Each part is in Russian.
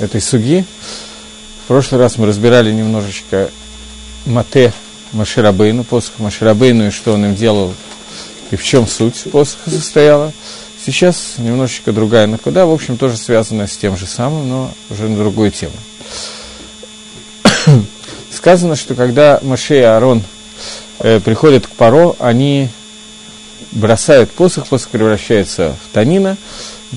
этой суги. В прошлый раз мы разбирали немножечко Мате Маширабейну, посох Маширабейну, и что он им делал, и в чем суть посоха состояла. Сейчас немножечко другая накуда, в общем, тоже связанная с тем же самым, но уже на другую тему. Сказано, что когда Маше и Аарон э, приходят к Паро, они бросают посох, посох превращается в танина,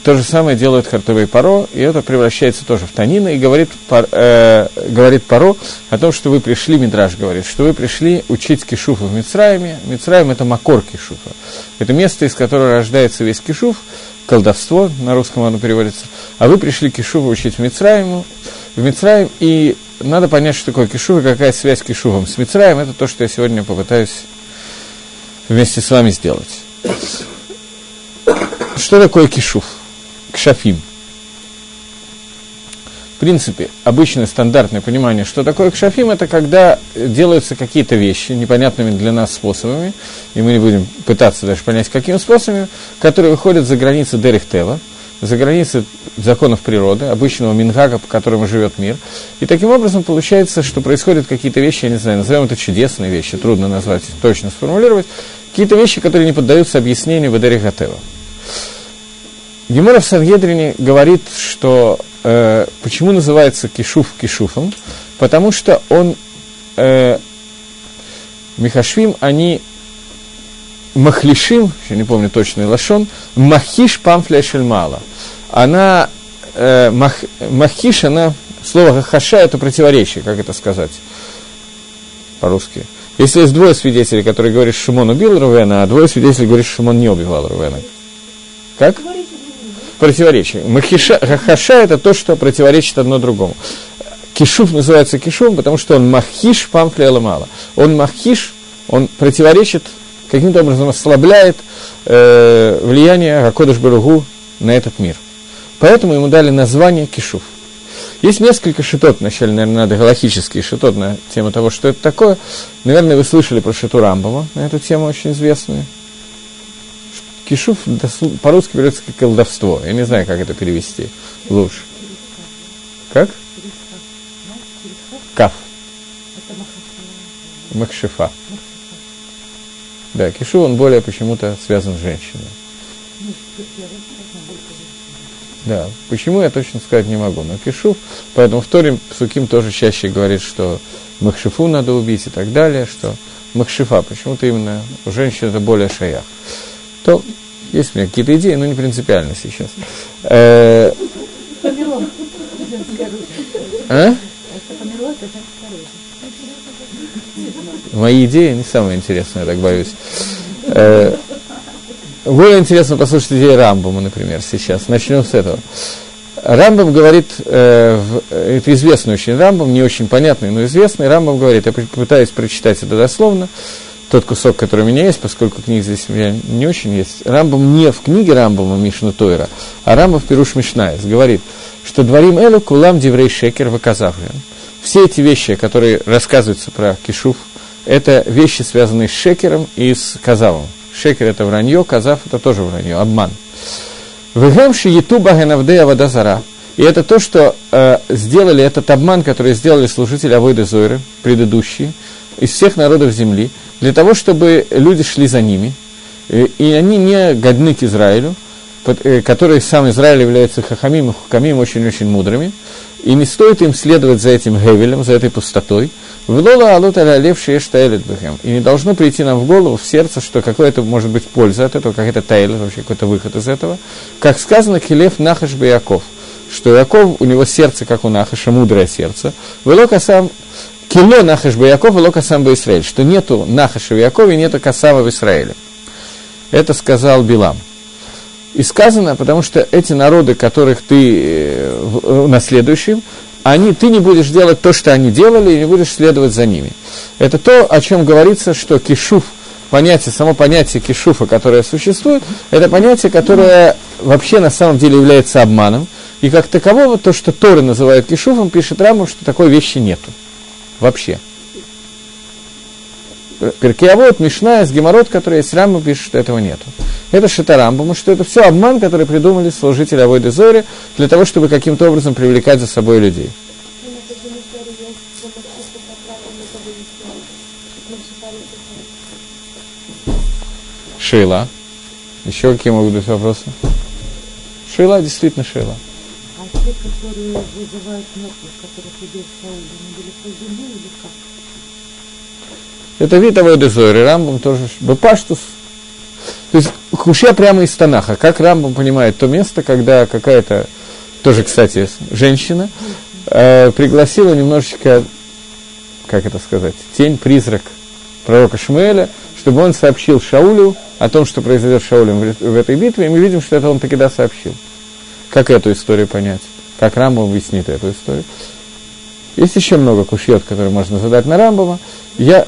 то же самое делают Хартовый Паро, и это превращается тоже в танина, и говорит, пар, э, говорит Паро о том, что вы пришли, Мидраж говорит, что вы пришли учить кишуфа в Мицраиме. Мицраим – это макор кишуфа. Это место, из которого рождается весь кишуф, колдовство, на русском оно переводится. А вы пришли кишуфа учить в Мицраиму, в Мицраим, и надо понять, что такое кишуф и какая связь с кишуфом. С Мицраем – это то, что я сегодня попытаюсь вместе с вами сделать. Что такое кишуф? Кшафим. В принципе, обычное стандартное понимание, что такое кшафим, это когда делаются какие-то вещи непонятными для нас способами, и мы не будем пытаться даже понять, какими способами, которые выходят за границы Дерехтева, за границы законов природы, обычного мингага, по которому живет мир. И таким образом получается, что происходят какие-то вещи, я не знаю, назовем это чудесные вещи, трудно назвать, точно сформулировать, какие-то вещи, которые не поддаются объяснению в Дерехтева. Гемора в Сангедрине говорит, что э, почему называется кишуф кишуфом, потому что он, э, Михашвим, они махлишим, я не помню точный лашон, махиш памфля шельмала. Она, э, мах, махиш, она, слово хаша это противоречие, как это сказать по-русски. Если есть двое свидетелей, которые говорят, что Шимон убил Рувена, а двое свидетелей говорят, что Шимон не убивал Рувена. Как? Противоречие. Махиша, это то, что противоречит одно другому. Кишуф называется кишуфом, потому что он махиш памфля мало. Он махиш, он противоречит, каким-то образом ослабляет э, влияние Акодыш Баругу на этот мир. Поэтому ему дали название кишуф. Есть несколько шитот, вначале, наверное, надо галактические шитот на тему того, что это такое. Наверное, вы слышали про шиту Рамбова на эту тему очень известную. Кишуф по-русски берется как колдовство. Я не знаю, как это перевести лучше. Как? Каф. Махшифа. Да, кишу он более почему-то связан с женщиной. Да, почему я точно сказать не могу, но кишу, поэтому в Торе Суким тоже чаще говорит, что Махшифу надо убить и так далее, что Махшифа, почему-то именно у женщин это более шаях то есть у меня какие-то идеи, но не принципиально сейчас. Э, а? Мои идеи не самые интересные, я так боюсь. Э, более интересно послушать идеи Рамбома, например, сейчас. Начнем с этого. Рамбам говорит, э, это известный очень Рамбам, не очень понятный, но известный. Рамбам говорит, я пытаюсь прочитать это дословно, тот кусок, который у меня есть, поскольку книг здесь у меня не очень есть, Рамбам не в книге Рамбама Мишна Тойра, а Рамбам в Пируш Мишнаес говорит, что дворим элу кулам диврей шекер ваказавлен. Все эти вещи, которые рассказываются про кишуф, это вещи, связанные с шекером и с казавом. Шекер – это вранье, казав – это тоже вранье, обман. Вегемши ютуба генавдея водозара. И это то, что э, сделали этот обман, который сделали служители Авойда Зойры, предыдущие, из всех народов земли – для того, чтобы люди шли за ними, э, и они не годны к Израилю, э, который сам Израиль является хахамим и хукамим очень-очень мудрыми, и не стоит им следовать за этим гевелем, за этой пустотой, Влола алут алялев бхем. И не должно прийти нам в голову, в сердце, что какая-то может быть польза от этого, какая-то тайлер, вообще какой-то выход из этого. Как сказано, Хилев Нахаш Яков, что Яков, у него сердце, как у Нахаша, мудрое сердце. Велока сам Кило нахаш Яков и лока сам Израиль, что нету нахаша в Якове, нету касава в Израиле. Это сказал Билам. И сказано, потому что эти народы, которых ты э, наследующим, они, ты не будешь делать то, что они делали, и не будешь следовать за ними. Это то, о чем говорится, что кишуф, понятие, само понятие кишуфа, которое существует, это понятие, которое вообще на самом деле является обманом. И как такового, то, что Торы называют кишуфом, пишет Рамов, что такой вещи нету вообще. Перкиавод, Мишная, с Геморрот, который есть Рамбам, пишет, что этого нету. Это Шитарамбам, что это все обман, который придумали служители Авойды Зори для того, чтобы каким-то образом привлекать за собой людей. Шила. Еще какие могут быть вопросы? Шила, действительно Шила. Те, которые вызывают мертвых, которых убил Саул, они были земле или как? Это вид Авойды Зори, Рамбам тоже, Бепаштус. То есть Хушья прямо из Танаха. Как Рамбам понимает то место, когда какая-то, тоже, кстати, женщина, э, пригласила немножечко, как это сказать, тень, призрак пророка Шмуэля, чтобы он сообщил Шаулю о том, что произойдет с Шаулем в этой битве, и мы видим, что это он таки да сообщил. Как эту историю понять? Как Рамбам объяснит эту историю? Есть еще много кушьет, которые можно задать на Рамбама. Я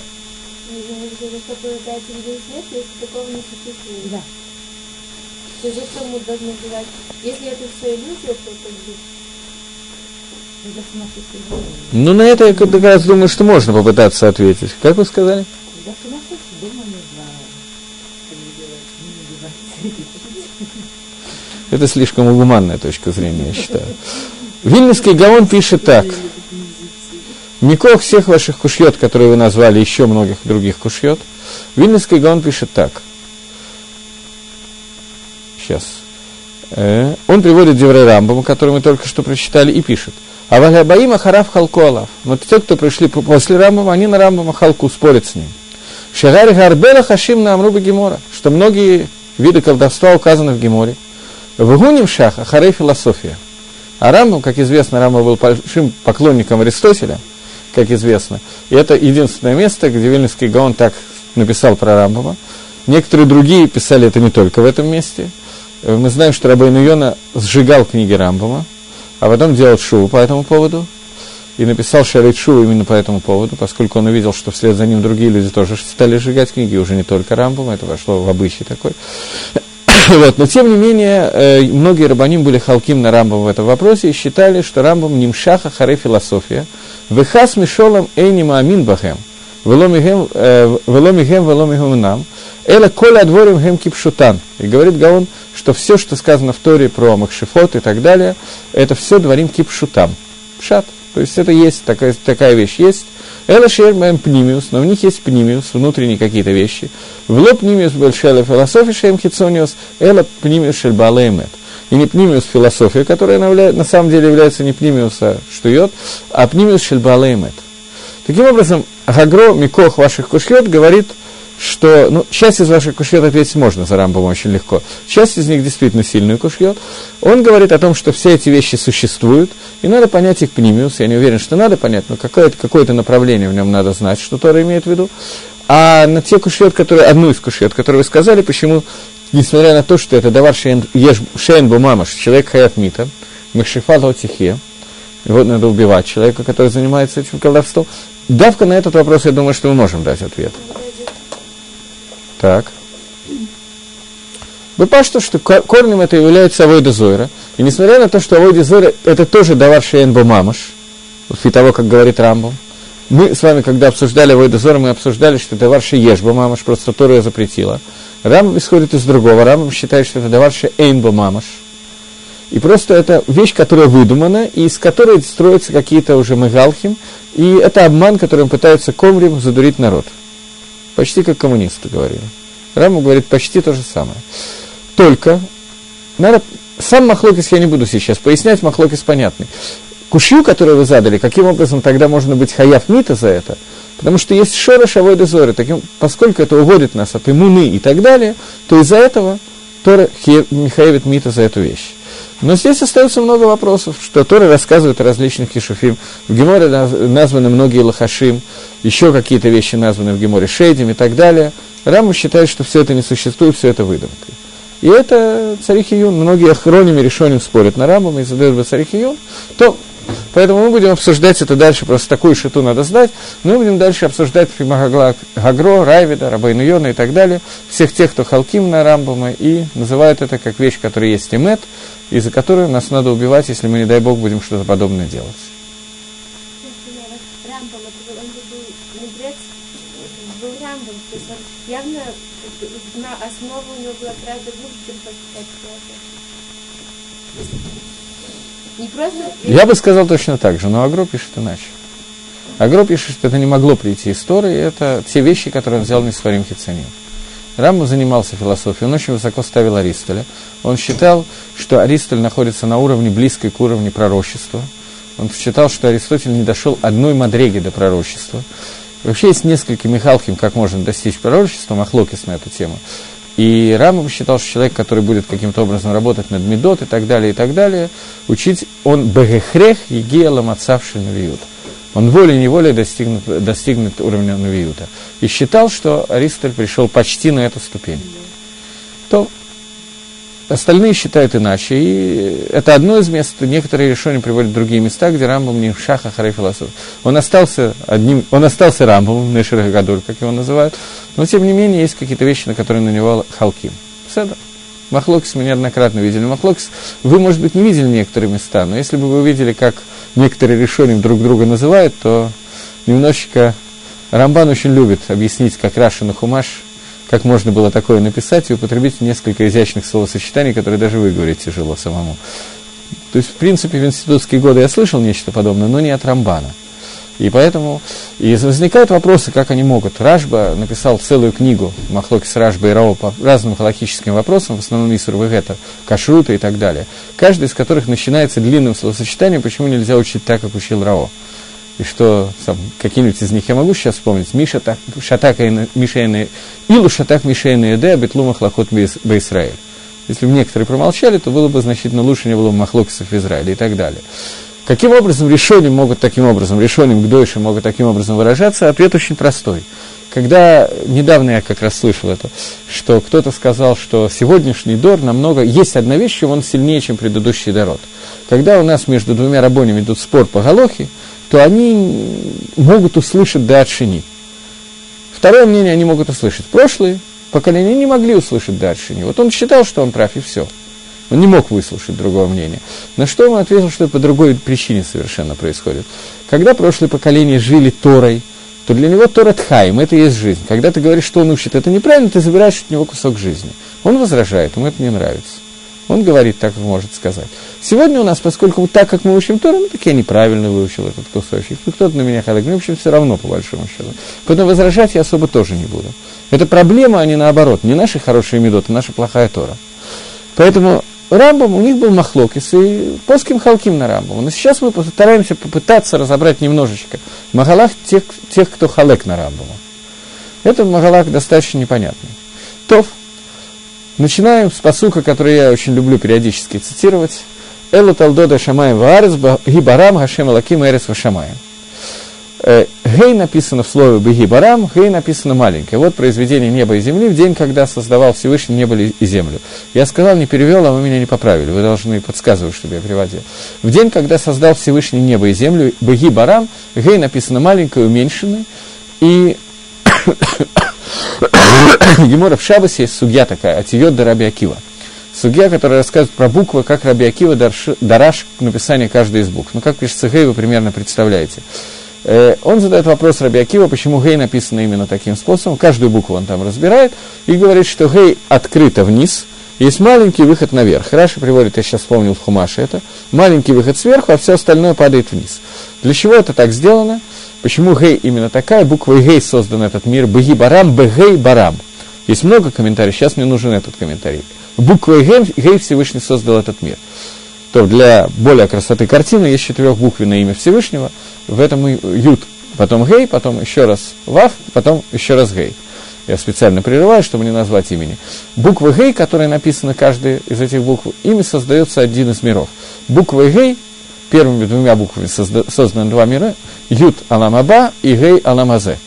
не. Да. То есть зачем мы должны говорить, если это все иллюзия, то как бы... Ну, на это я как раз думаю, что можно попытаться ответить. Как вы сказали? Это слишком гуманная точка зрения, я считаю. Вильнюсский Гаон пишет так. Микох всех ваших кушьет, которые вы назвали, еще многих других кушьет – Вильнюсский Гаон пишет так. Сейчас. Э, он приводит Деврей Рамбама, который мы только что прочитали, и пишет. А Валябаима Хараф Халку. Но те, кто пришли после Рамбама, они на Рамбама Халку спорят с ним. Шагари Гарбела Хашим на Амруба Гемора, что многие виды колдовства указаны в Геморе. В Гуним Шаха Харей философия. А Рамбам, как известно, Рамбам был большим поклонником Аристотеля, как известно. И это единственное место, где Вильнюсский Гаон так написал про Рамбова. Некоторые другие писали это не только в этом месте. Э, мы знаем, что Рабейн Йона сжигал книги Рамбова, а потом делал шоу по этому поводу. И написал Шарит Шоу именно по этому поводу, поскольку он увидел, что вслед за ним другие люди тоже стали сжигать книги, уже не только Рамбом, это вошло в обычай такой. вот, но тем не менее, э, многие рабаним были халким на Рамбом в этом вопросе и считали, что Рамбом нимшаха харе философия, вехас мишолом эйнима амин бахем – вело мигем, вело мигем нам, эла коля дворим гем кипшутан. И говорит Гаон, что все, что сказано в Торе про Махшифот и так далее, это все дворим кипшутам. Пшат. То есть это есть, такая, такая вещь есть. Эла шермаем пнимиус, но у них есть пнимиус, внутренние какие-то вещи. В лоб пнимиус большая философия шем хитсониус, эла пнимиус шельбалеймет. И не пнимиус философия, которая на самом деле является не пнимиуса штует, а пнимиус шельбалеймет. Таким образом, Гагро Микох ваших кушьет говорит, что ну, часть из ваших кушьет ответить можно за Рамбом очень легко. Часть из них действительно сильную кушьет. Он говорит о том, что все эти вещи существуют, и надо понять их пнимиус. Я не уверен, что надо понять, но какое-то, какое-то направление в нем надо знать, что Тора имеет в виду. А на те кушьет, которые, одну из кушьет, которые вы сказали, почему, несмотря на то, что это давар шейн, бумамаш, человек хаят мита, махшифат тихе, его надо убивать человека, который занимается этим колдовством, Давка на этот вопрос, я думаю, что мы можем дать ответ. Так. Понимаете, что корнем это является авойда зойра. И несмотря на то, что авойда зойра это тоже давар шеен мамаш, после того, как говорит Рамбом, мы с вами, когда обсуждали авойда зойра, мы обсуждали, что давар шееш мамаш, просто Тора ее запретила. Рамбом исходит из другого. Рамбом считает, что это давар шеен мамаш. И просто это вещь, которая выдумана, и из которой строятся какие-то уже мегалхим, и это обман, которым пытаются комрим задурить народ. Почти как коммунисты говорили. Раму говорит почти то же самое. Только надо... Сам Махлокис я не буду сейчас пояснять, Махлокис понятный. Кушью, которую вы задали, каким образом тогда можно быть хаяв мита за это? Потому что есть шора шавой дозоры, таким, поскольку это уводит нас от иммуны и так далее, то из-за этого Тора Михаевит мита за эту вещь. Но здесь остается много вопросов, что Тора рассказывает о различных кишуфим. В Геморе названы многие лохашим, еще какие-то вещи названы в Геморе шейдим и так далее. Раму считает, что все это не существует, все это выдумка. И это царих Юн. Многие хроними решением спорят на Рамбам и задают бы царих Юн. То Поэтому мы будем обсуждать это дальше, просто такую шиту надо знать. Но мы будем дальше обсуждать Гагро, Райвида, Рабайну Йона и так далее. Всех тех, кто халким на Рамбама и называют это как вещь, которая есть имет, из-за которой нас надо убивать, если мы, не дай Бог, будем что-то подобное делать. Явно на основу у него была гораздо глубже, чем просто Не просто... Я бы сказал точно так же, но Агро пишет иначе. Агро пишет, что это не могло прийти из Торы, и это те вещи, которые он взял на своим хицаним. Рамбу занимался философией, он очень высоко ставил Аристоля. Он считал, что Аристоль находится на уровне близкой к уровню пророчества. Он считал, что Аристотель не дошел одной мадреги до пророчества. Вообще есть несколько Михалким, как можно достичь пророчества, Махлокис на эту тему. И Рамбам считал, что человек, который будет каким-то образом работать над Медот и так далее, и так далее, учить, он бегехрех егия ламацавши навиют. Он волей-неволей достигнет, достигнет уровня навиюта. И считал, что Аристотель пришел почти на эту ступень. То Остальные считают иначе, и это одно из мест, некоторые решения приводят в другие места, где Рамбам не шаха харей философ. Он остался одним, он остался Рамбамом, Нешер Гадур, как его называют, но тем не менее есть какие-то вещи, на которые на него халким. Седа. Махлокис мы неоднократно видели. Махлокис, вы, может быть, не видели некоторые места, но если бы вы увидели, как некоторые решения друг друга называют, то немножечко Рамбан очень любит объяснить, как Рашин и Хумаш как можно было такое написать и употребить несколько изящных словосочетаний, которые даже выговорить тяжело самому. То есть, в принципе, в институтские годы я слышал нечто подобное, но не от Рамбана. И поэтому и возникают вопросы, как они могут. Ражба написал целую книгу Махлоки с Ражба и Рао по разным халахическим вопросам, в основном Исур Вегета, Кашрута и так далее. Каждый из которых начинается длинным словосочетанием, почему нельзя учить так, как учил Рао и что какие-нибудь из них я могу сейчас вспомнить, Миша так, Шатак Мишейна, Илу Шатак Мишейна Эде, Бетлумах Лахот Бейсраэль. Если бы некоторые промолчали, то было бы значительно лучше, не было бы махлокисов в Израиле и так далее. Каким образом решения могут таким образом, решением к дойше могут таким образом выражаться? Ответ очень простой. Когда, недавно я как раз слышал это, что кто-то сказал, что сегодняшний Дор намного, есть одна вещь, чем он сильнее, чем предыдущий Дород. Когда у нас между двумя рабонями идут спор по Галохе, то они могут услышать Датшини. Второе мнение они могут услышать. Прошлые поколения не могли услышать Датшини. Вот он считал, что он прав, и все. Он не мог выслушать другого мнения. На что он ответил, что это по другой причине совершенно происходит. Когда прошлые поколения жили Торой, то для него Тора Тхайм, это и есть жизнь. Когда ты говоришь, что он учит это неправильно, ты забираешь от него кусок жизни. Он возражает, ему это не нравится. Он говорит так, может сказать. Сегодня у нас, поскольку так, как мы учим Тору, ну, так я неправильно выучил этот кусочек. Ну, кто-то на меня ходит, мне, в общем, все равно, по большому счету. Поэтому возражать я особо тоже не буду. Это проблема, а не наоборот. Не наши хорошие медоты, наша плохая Тора. Поэтому Рамбом, у них был Махлокис и плоским Халким на Рамбом. Но сейчас мы постараемся попытаться разобрать немножечко Магалах тех, тех кто халек на Рамбома. Это Магалах достаточно непонятный. Тов, Начинаем с посука, который я очень люблю периодически цитировать. Элу талдода шамаем ваарес гибарам хашем алаким эрес вашамаем. Э, гей написано в слове Бегибарам, Гей написано маленькое. Вот произведение неба и земли в день, когда создавал Всевышний небо и землю. Я сказал, не перевел, а вы меня не поправили. Вы должны подсказывать, чтобы я переводил. В день, когда создал Всевышний небо и землю, Бегибарам, Гей написано маленькое, уменьшенное. И Гемора в Шабасе есть судья такая, Атиот да Раби Акива. Судья, который рассказывает про буквы, как Раби Акива дараш к написанию каждой из букв. Ну, как пишется Гей, вы примерно представляете. Э, он задает вопрос Раби Акива, почему Гей написано именно таким способом. Каждую букву он там разбирает и говорит, что Гей открыто вниз, есть маленький выход наверх. Раши приводит, я сейчас вспомнил в Хумаше это, маленький выход сверху, а все остальное падает вниз. Для чего это так сделано? Почему Гей именно такая? Буквой Гей создан этот мир. Беги барам, бегей барам. Есть много комментариев, сейчас мне нужен этот комментарий. Буквой Гей, Всевышний создал этот мир. То для более красоты картины есть четырехбуквенное имя Всевышнего. В этом Ют, потом Гей, потом еще раз Вав, потом еще раз Гей. Я специально прерываю, чтобы не назвать имени. Буква Гей, которая написана каждой из этих букв, ими создается один из миров. Буква Гей первыми двумя буквами созданы два мира, Ют Аламаба и Гей Аламазе.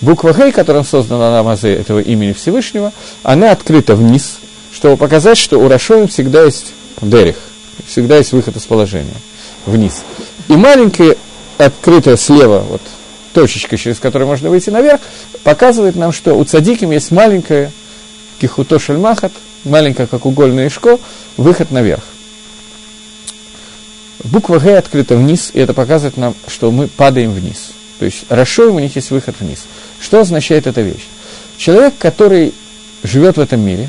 Буква Гей, которым создан Аламазе этого имени Всевышнего, она открыта вниз, чтобы показать, что у Рашоим всегда есть дерих, всегда есть выход из положения, вниз. И маленькая, открытая слева, вот точечка, через которую можно выйти наверх, показывает нам, что у цадиким есть маленькая кихуто шельмахат, маленькая, как угольное шко, выход наверх. Буква Г открыта вниз, и это показывает нам, что мы падаем вниз. То есть Рашоем у них есть выход вниз. Что означает эта вещь? Человек, который живет в этом мире,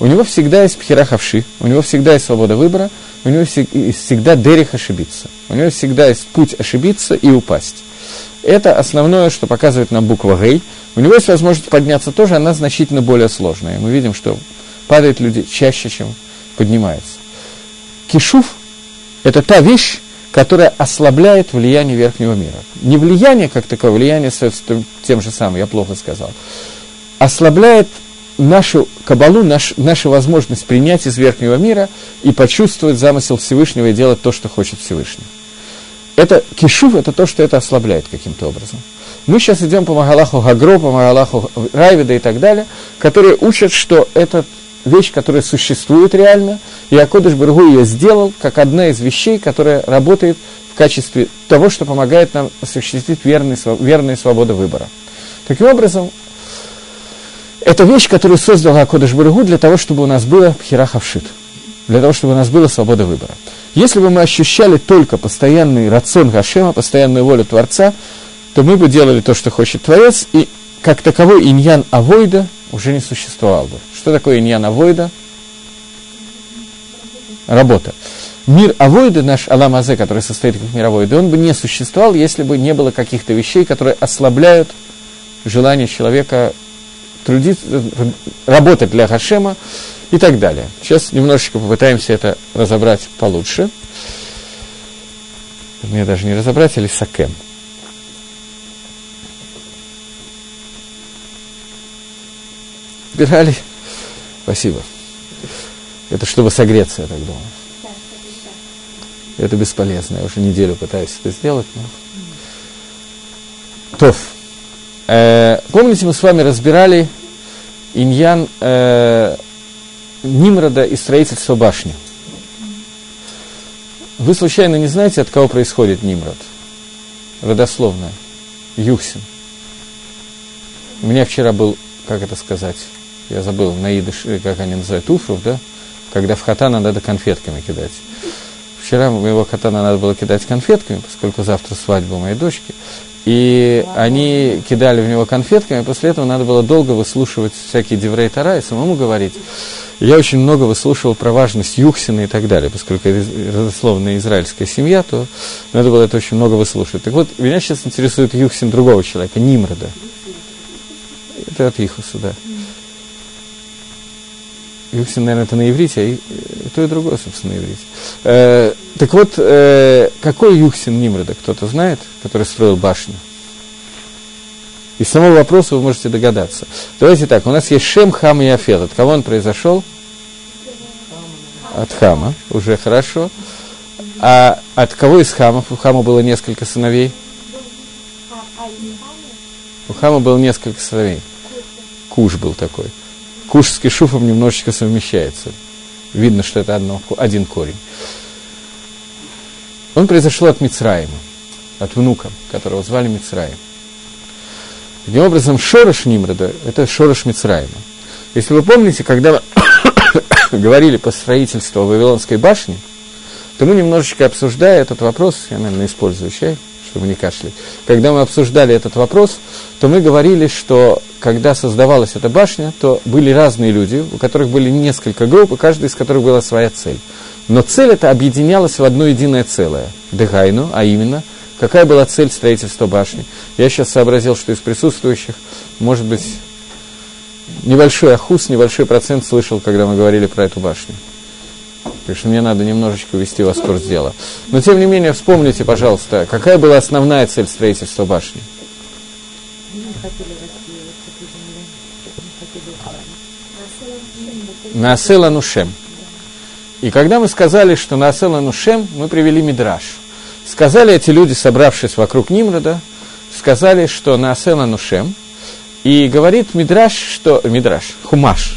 у него всегда есть пхерахавши, у него всегда есть свобода выбора, у него всегда дерих ошибиться. У него всегда есть путь ошибиться и упасть. Это основное, что показывает нам буква Гей. У него есть возможность подняться тоже, она значительно более сложная. Мы видим, что падают люди чаще, чем поднимаются. Кишув – это та вещь, которая ослабляет влияние верхнего мира. Не влияние как таковое, влияние тем же самым, я плохо сказал. Ослабляет нашу кабалу, наш, нашу возможность принять из верхнего мира и почувствовать замысел Всевышнего и делать то, что хочет Всевышний. Это кишув, это то, что это ослабляет каким-то образом. Мы сейчас идем по Магалаху Гагро, по Магалаху Райвида и так далее, которые учат, что это вещь, которая существует реально, и Акодыш Баргу ее сделал как одна из вещей, которая работает в качестве того, что помогает нам осуществить верный, верную свободу выбора. Таким образом, это вещь, которую создал Акодыш Баргу для того, чтобы у нас было пхерахавшит, для того, чтобы у нас была свобода выбора. Если бы мы ощущали только постоянный рацион Гашема, постоянную волю Творца, то мы бы делали то, что хочет Творец, и как таковой иньян Авойда уже не существовал бы. Что такое иньян Авойда? Работа. Мир Авойда, наш Алам Азе, который состоит как мир Авойда, он бы не существовал, если бы не было каких-то вещей, которые ослабляют желание человека трудиться, работать для Хашема и так далее. Сейчас немножечко попытаемся это разобрать получше. Мне даже не разобрать, или сакем. Убирали? Спасибо. Это чтобы согреться, я так думаю. Это бесполезно. Я уже неделю пытаюсь это сделать. Но... Тоф. Э, помните, мы с вами разбирали иньян э, Нимрода и строительство башни. Вы случайно не знаете, от кого происходит Нимрод? Родословно. Юхсин. У меня вчера был, как это сказать, я забыл, на идыш, э, как они называют, уфров, да? Когда в хатана надо конфетками кидать. Вчера моего хатана надо было кидать конфетками, поскольку завтра свадьба моей дочки. И они кидали в него конфетками, после этого надо было долго выслушивать всякие деврей Тара и самому говорить. Я очень много выслушивал про важность Юхсина и так далее, поскольку это родословная израильская семья, то надо было это очень много выслушивать. Так вот, меня сейчас интересует Юхсин другого человека, Нимрода. Это от Ихуса, да. Юхсин, наверное, это на иврите, а и, то и другое, собственно, на иврите. Э, так вот, э, какой Юхсин Нимрода, кто-то знает, который строил башню? Из самого вопроса вы можете догадаться. Давайте так, у нас есть Шем, Хам и Афет. От кого он произошел? От Хама, уже хорошо. А от кого из Хамов? У Хама было несколько сыновей. У Хама было несколько сыновей. Куш был такой. Куш с Кишуфом немножечко совмещается. Видно, что это одно, один корень. Он произошел от Мицраима, от внука, которого звали Мицраим. Таким образом, Шорош Нимрода – это Шорош Мицраима. Если вы помните, когда говорили по строительству Вавилонской башни, то мы немножечко обсуждая этот вопрос, я, наверное, использую чай, чтобы не кашлять, когда мы обсуждали этот вопрос, то мы говорили, что когда создавалась эта башня, то были разные люди, у которых были несколько групп, у каждой из которых была своя цель. Но цель эта объединялась в одно единое целое, Дегайну, а именно – Какая была цель строительства башни? Я сейчас сообразил, что из присутствующих, может быть, небольшой ахус, небольшой процент слышал, когда мы говорили про эту башню. Так что мне надо немножечко ввести вас в курс дела. Но, тем не менее, вспомните, пожалуйста, какая была основная цель строительства башни? Наасела Нушем. И когда мы сказали, что Наасела Нушем, мы привели Мидраш – Сказали эти люди, собравшись вокруг Нимрода, сказали, что на Асена Нушем, и говорит Мидраш, что... Мидраш, Хумаш,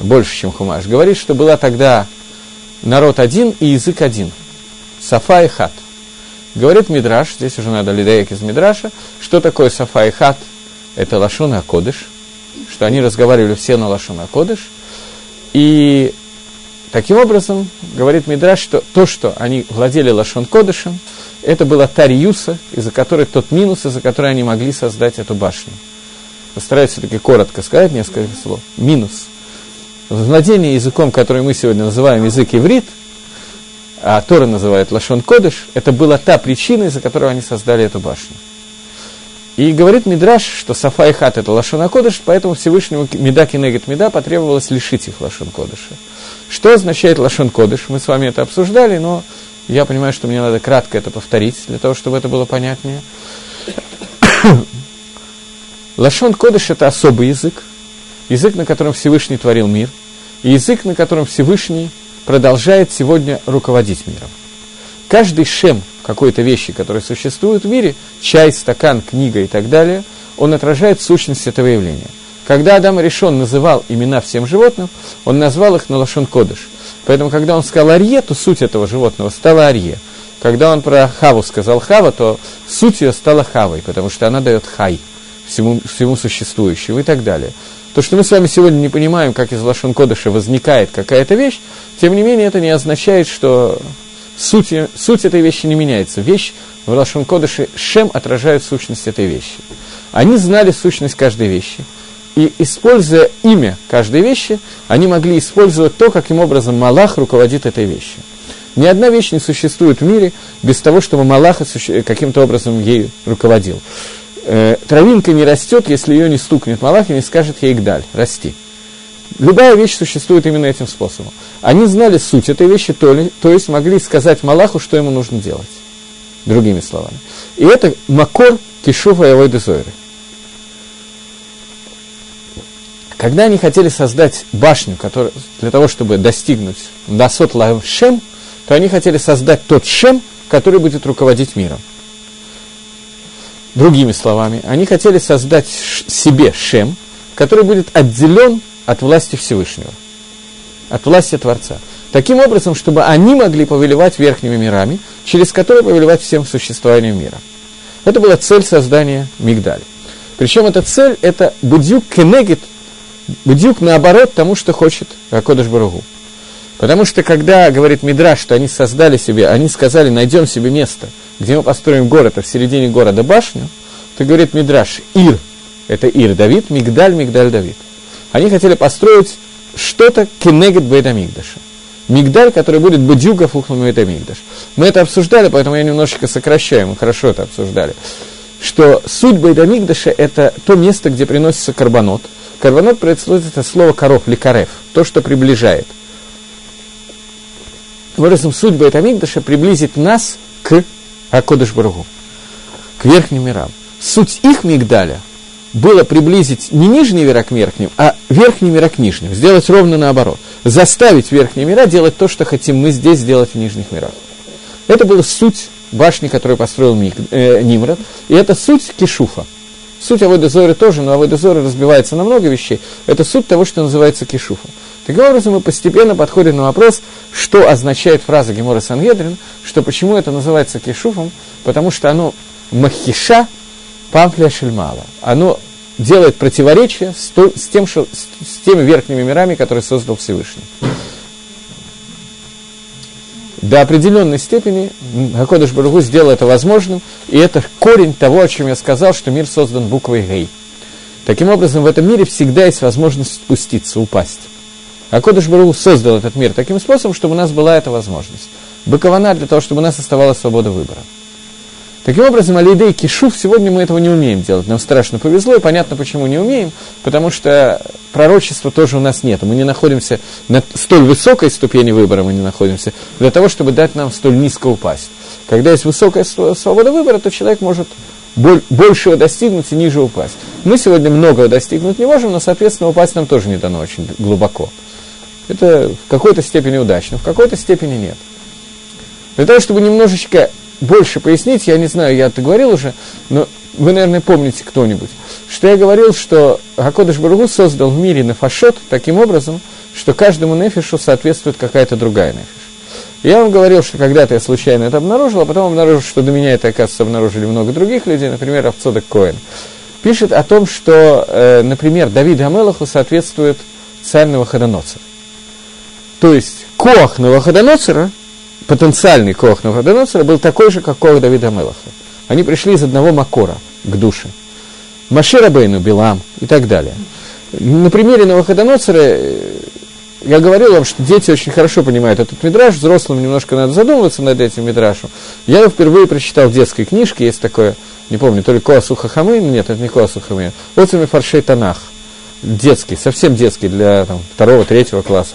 больше, чем Хумаш, говорит, что была тогда народ один и язык один. Сафа и хат. Говорит Мидраш, здесь уже надо лидаек из Мидраша, что такое Сафа и хат? Это Лашон Акодыш, что они разговаривали все на Лашон Акодыш, и таким образом, говорит Мидраш, что то, что они владели Лашон Кодышем, это была та риюса, из-за которой тот минус, из-за которой они могли создать эту башню. постараюсь все-таки коротко сказать несколько слов. Минус. Владение языком, который мы сегодня называем язык иврит, а Тора называет Лашон Кодыш, это была та причина, из-за которой они создали эту башню. И говорит Мидраш, что Сафа и Хат это Лашон Кодыш, поэтому Всевышнему Меда Кенегет Меда потребовалось лишить их Лашон Кодыша. Что означает Лашон Кодыш? Мы с вами это обсуждали, но я понимаю, что мне надо кратко это повторить, для того, чтобы это было понятнее. Лашон Кодыш – это особый язык, язык, на котором Всевышний творил мир, и язык, на котором Всевышний продолжает сегодня руководить миром. Каждый шем какой-то вещи, которые существуют в мире, чай, стакан, книга и так далее, он отражает сущность этого явления. Когда Адам решен называл имена всем животным, он назвал их на лошон кодыш. Поэтому, когда он сказал арье, то суть этого животного стала арье. Когда он про хаву сказал хава, то суть ее стала хавой, потому что она дает хай всему, всему существующему и так далее. То, что мы с вами сегодня не понимаем, как из Лашон Кодыша возникает какая-то вещь, тем не менее это не означает, что суть, суть этой вещи не меняется. Вещь в Лашон Кодыше Шем отражает сущность этой вещи. Они знали сущность каждой вещи. И используя имя каждой вещи, они могли использовать то, каким образом Малах руководит этой вещью. Ни одна вещь не существует в мире без того, чтобы Малах каким-то образом ею руководил. Э, травинка не растет, если ее не стукнет Малах и не скажет ей гдаль, расти. Любая вещь существует именно этим способом. Они знали суть этой вещи, то, ли, то есть могли сказать Малаху, что ему нужно делать. Другими словами. И это макор кишува и авойды. Когда они хотели создать башню который, для того, чтобы достигнуть Дасот Лаем Шем, то они хотели создать тот Шем, который будет руководить миром. Другими словами, они хотели создать себе Шем, который будет отделен от власти Всевышнего, от власти Творца. Таким образом, чтобы они могли повелевать верхними мирами, через которые повелевать всем существованием мира. Это была цель создания Мигдаль. Причем эта цель – это будюк кенегит, будюк наоборот тому, что хочет Акодыш Баругу. Потому что, когда говорит Мидраш, что они создали себе, они сказали, найдем себе место, где мы построим город, а в середине города башню, то говорит Мидраш, Ир, это Ир Давид, Мигдаль, Мигдаль Давид. Они хотели построить что-то кенегет Бейдамигдаша. Мигдаль, который будет бадюга фухлами Бейдамигдаш. Мы это обсуждали, поэтому я немножечко сокращаю, мы хорошо это обсуждали. Что суть Бейдамигдаша – это то место, где приносится карбонот. Карбонот происходит это слово коров, ликарев, то, что приближает. Образом, суть Бейдамигдаша приблизит нас к Акодыш Баругу, к верхним мирам. Суть их мигдаля было приблизить не нижний мира к верхним, а верхний мира к нижним. Сделать ровно наоборот. Заставить верхние мира делать то, что хотим мы здесь сделать в нижних мирах. Это была суть башни, которую построил Мик, э, Нимрод. И это суть Кишуфа. Суть Авойда Зоры тоже, но Авойда Зоры разбивается на много вещей. Это суть того, что называется Кишуфа. Таким образом, мы постепенно подходим на вопрос, что означает фраза Гемора Сангедрин, что почему это называется Кишуфом, потому что оно махиша памфля шельмала. Оно делает противоречие с, то, с, тем, что, с теми верхними мирами, которые создал Всевышний. До определенной степени Хакодыш Баругу сделал это возможным, и это корень того, о чем я сказал, что мир создан буквой Гей. Таким образом, в этом мире всегда есть возможность спуститься, упасть. Акодыш Баругу создал этот мир таким способом, чтобы у нас была эта возможность. Быкована для того, чтобы у нас оставалась свобода выбора. Таким образом, Алидей Кишув, сегодня мы этого не умеем делать. Нам страшно повезло, и понятно, почему не умеем, потому что пророчества тоже у нас нет. Мы не находимся на столь высокой ступени выбора, мы не находимся, для того, чтобы дать нам столь низко упасть. Когда есть высокая свобода выбора, то человек может большего достигнуть и ниже упасть. Мы сегодня многого достигнуть не можем, но, соответственно, упасть нам тоже не дано очень глубоко. Это в какой-то степени удачно, в какой-то степени нет. Для того, чтобы немножечко больше пояснить, я не знаю, я это говорил уже, но вы, наверное, помните кто-нибудь, что я говорил, что Гакодыш Баргу создал в мире нефашот таким образом, что каждому нефишу соответствует какая-то другая нефиш. Я вам говорил, что когда-то я случайно это обнаружил, а потом обнаружил, что до меня это, оказывается, обнаружили много других людей, например, Авцодек Коэн. Пишет о том, что, э, например, Давид Амелаху соответствует царь Новоходоноцер. То есть, Коах Новоходоноцера потенциальный Коах Навуходоносора был такой же, как Коах Давида Мелаха. Они пришли из одного Макора к душе. Машира Бейну, Билам и так далее. На примере Новоходоноцера э, я говорил вам, что дети очень хорошо понимают этот мидраж, взрослым немножко надо задумываться над этим мидрашем. Я его впервые прочитал в детской книжке, есть такое, не помню, то ли Коасу Хахамы, нет, это не Коасу Хахамы, Оцами Фаршей Танах, детский, совсем детский, для там, второго, третьего класса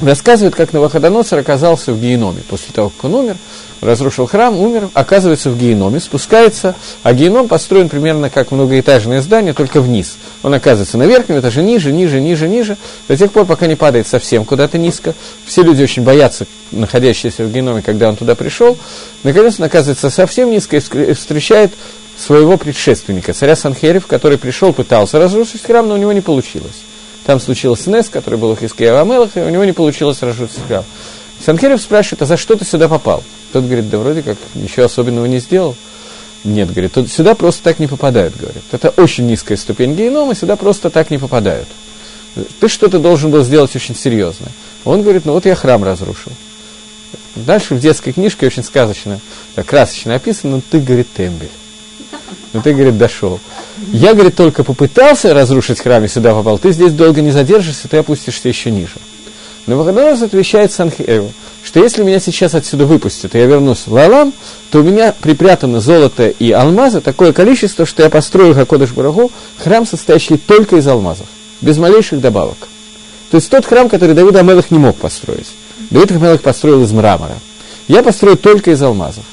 рассказывает, как Навуходоносор оказался в геноме. После того, как он умер, разрушил храм, умер, оказывается в геноме, спускается, а геном построен примерно как многоэтажное здание, только вниз. Он оказывается на верхнем этаже, ниже, ниже, ниже, ниже, до тех пор, пока не падает совсем куда-то низко. Все люди очень боятся, находящиеся в геноме, когда он туда пришел. Наконец он оказывается совсем низко и встречает своего предшественника, царя Санхерев, который пришел, пытался разрушить храм, но у него не получилось. Там случился Нес, который был у Хискея Амелах, и у него не получилось разжиться храм. Санхерев спрашивает, а за что ты сюда попал? Тот говорит, да вроде как ничего особенного не сделал. Нет, говорит, тут сюда просто так не попадают, говорит. Это очень низкая ступень генома, сюда просто так не попадают. Ты что-то должен был сделать очень серьезное. Он говорит, ну вот я храм разрушил. Дальше в детской книжке очень сказочно, красочно описано, ну ты, говорит, тембель. Ну ты, говорит, дошел. Я, говорит, только попытался разрушить храм и сюда попал. Ты здесь долго не задержишься, ты опустишься еще ниже. Но Навуходоносор отвечает Санхеву, что если меня сейчас отсюда выпустят, и я вернусь в Лалам, то у меня припрятано золото и алмазы такое количество, что я построю Хакодыш Бараху храм, состоящий только из алмазов, без малейших добавок. То есть тот храм, который Давид Амелах не мог построить. Давид Амелах построил из мрамора. Я построю только из алмазов.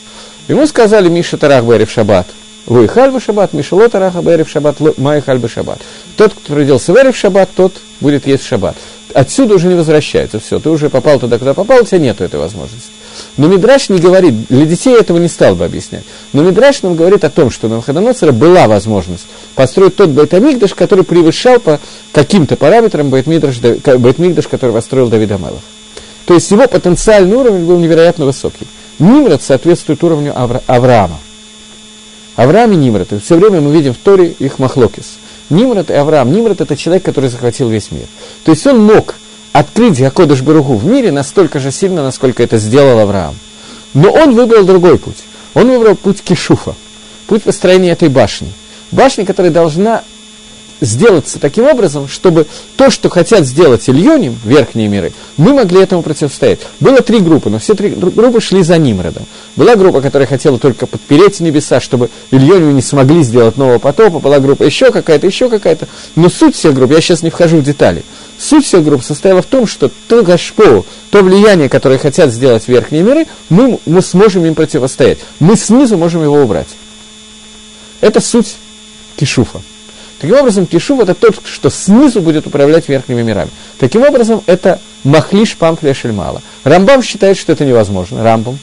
Ему сказали Миша Тарах Берев Шаббат, вы хальбы шаббат, мишелот араха бэрев шаббат, май хальбы шаббат. Тот, кто родился в эрев шаббат, тот будет есть шаббат. Отсюда уже не возвращается, все, ты уже попал туда, куда попал, у тебя нету этой возможности. Но Мидраш не говорит, для детей этого не стал бы объяснять. Но Мидраш нам говорит о том, что на Навходоносора была возможность построить тот Байтамигдаш, который превышал по каким-то параметрам Байтмигдаш, Байтмигдаш который построил Давид Амелов. То есть его потенциальный уровень был невероятно высокий. Нимрод соответствует уровню Авра- Авраама. Авраам и Нимрод. И все время мы видим в Торе их махлокис. Нимрод и Авраам. Нимрод – это человек, который захватил весь мир. То есть он мог открыть Якодыш Баруху в мире настолько же сильно, насколько это сделал Авраам. Но он выбрал другой путь. Он выбрал путь Кишуфа, путь построения этой башни. Башни, которая должна сделаться таким образом, чтобы то, что хотят сделать Ильоним, верхние миры, мы могли этому противостоять. Было три группы, но все три группы шли за Нимродом. Была группа, которая хотела только подпереть небеса, чтобы Ильоним не смогли сделать нового потопа, была группа еще какая-то, еще какая-то. Но суть всех групп, я сейчас не вхожу в детали, суть всех групп состояла в том, что то гашпо, то влияние, которое хотят сделать верхние миры, мы, мы сможем им противостоять. Мы снизу можем его убрать. Это суть кишуфа. Таким образом, Кишув – это тот, что снизу будет управлять верхними мирами. Таким образом, это Махлиш Памфля Шельмала. Рамбам считает, что это невозможно. Рамбам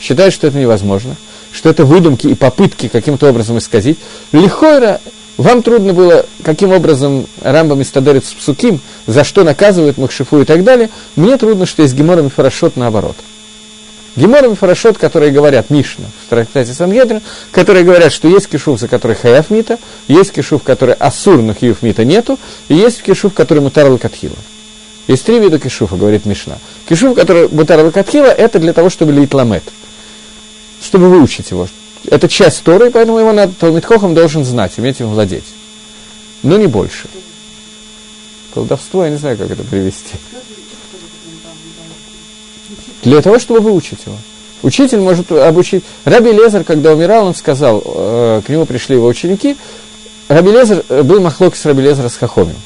считает, что это невозможно, что это выдумки и попытки каким-то образом исказить. Лихойра, вам трудно было, каким образом Рамбам истадорит с псуким, за что наказывают Махшифу и так далее. Мне трудно, что есть Гемором и Фарашот наоборот. Гемором и Фарашот, которые говорят, Мишна, в трактате Сангедрин, которые говорят, что есть кишув, за который хаяв мита, есть кишув, который асур, но хиюв мита нету, и есть кишув, который мутар лакатхила. Есть три вида кишуфа, говорит Мишна. Кишув, который мутар лакатхила, это для того, чтобы литламет, чтобы выучить его. Это часть Торы, поэтому его надо, Талмитхохам должен знать, уметь им владеть. Но не больше. Колдовство, я не знаю, как это привести. Для того, чтобы выучить его. Учитель может обучить. Раби Лезер, когда умирал, он сказал, э, к нему пришли его ученики, Раби Лезер, э, был махлок с Раби Лезера с Хахомим.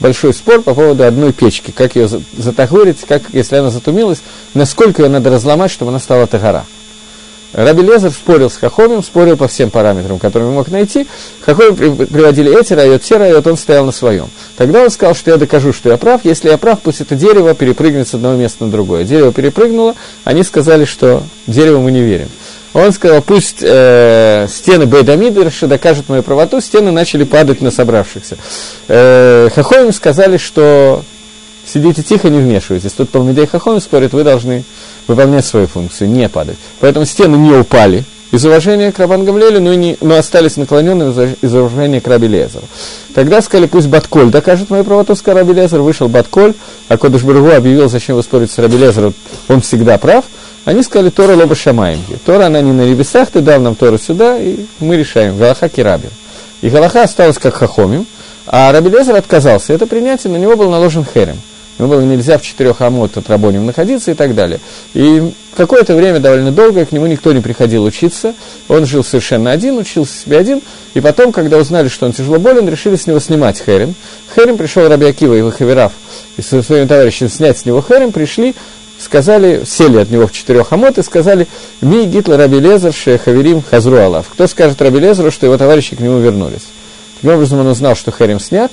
Большой спор по поводу одной печки, как ее затахурить, как, если она затумилась, насколько ее надо разломать, чтобы она стала тагара. Раби Лезер спорил с Хахомим, спорил по всем параметрам, которые он мог найти. Хахомим приводили эти райот, те райот, он стоял на своем. Тогда он сказал, что я докажу, что я прав. Если я прав, пусть это дерево перепрыгнет с одного места на другое. Дерево перепрыгнуло, они сказали, что дереву мы не верим. Он сказал, пусть э, стены Бейдамидерша докажут мою правоту, стены начали падать на собравшихся. Э, Хахомим сказали, что сидите тихо, не вмешивайтесь. Тут Талмидей Хахомим спорит, вы должны выполнять свою функцию, не падать. Поэтому стены не упали из уважения к Рабан Гамлелю, но, не, но остались наклоненными из уважения к Раби Лезеру. Тогда сказали, пусть Батколь докажет мою правоту, сказал Раби Лезер, вышел Батколь, а Кодыш Бургу объявил, зачем вы спорите с Раби Лезером, он всегда прав. Они сказали, Тора лоба шамаемги. Тора, она не на небесах, ты дал нам Тору сюда, и мы решаем. Галаха кирабин. И Галаха осталась как хахомим, а Раби Лезер отказался. Это принятие, на него был наложен херем. Ему было нельзя в четырех амот от рабоним находиться и так далее. И какое-то время, довольно долго, к нему никто не приходил учиться. Он жил совершенно один, учился себе один. И потом, когда узнали, что он тяжело болен, решили с него снимать херем. Херем пришел Раби Акива и Вахаверав и со своими товарищами снять с него херем, пришли сказали, сели от него в четырех амот и сказали, ми Гитлер Раби Лезер, Шехаверим, Хазру Алав. Кто скажет Раби Лезеру, что его товарищи к нему вернулись? Таким образом, он узнал, что Херем снят,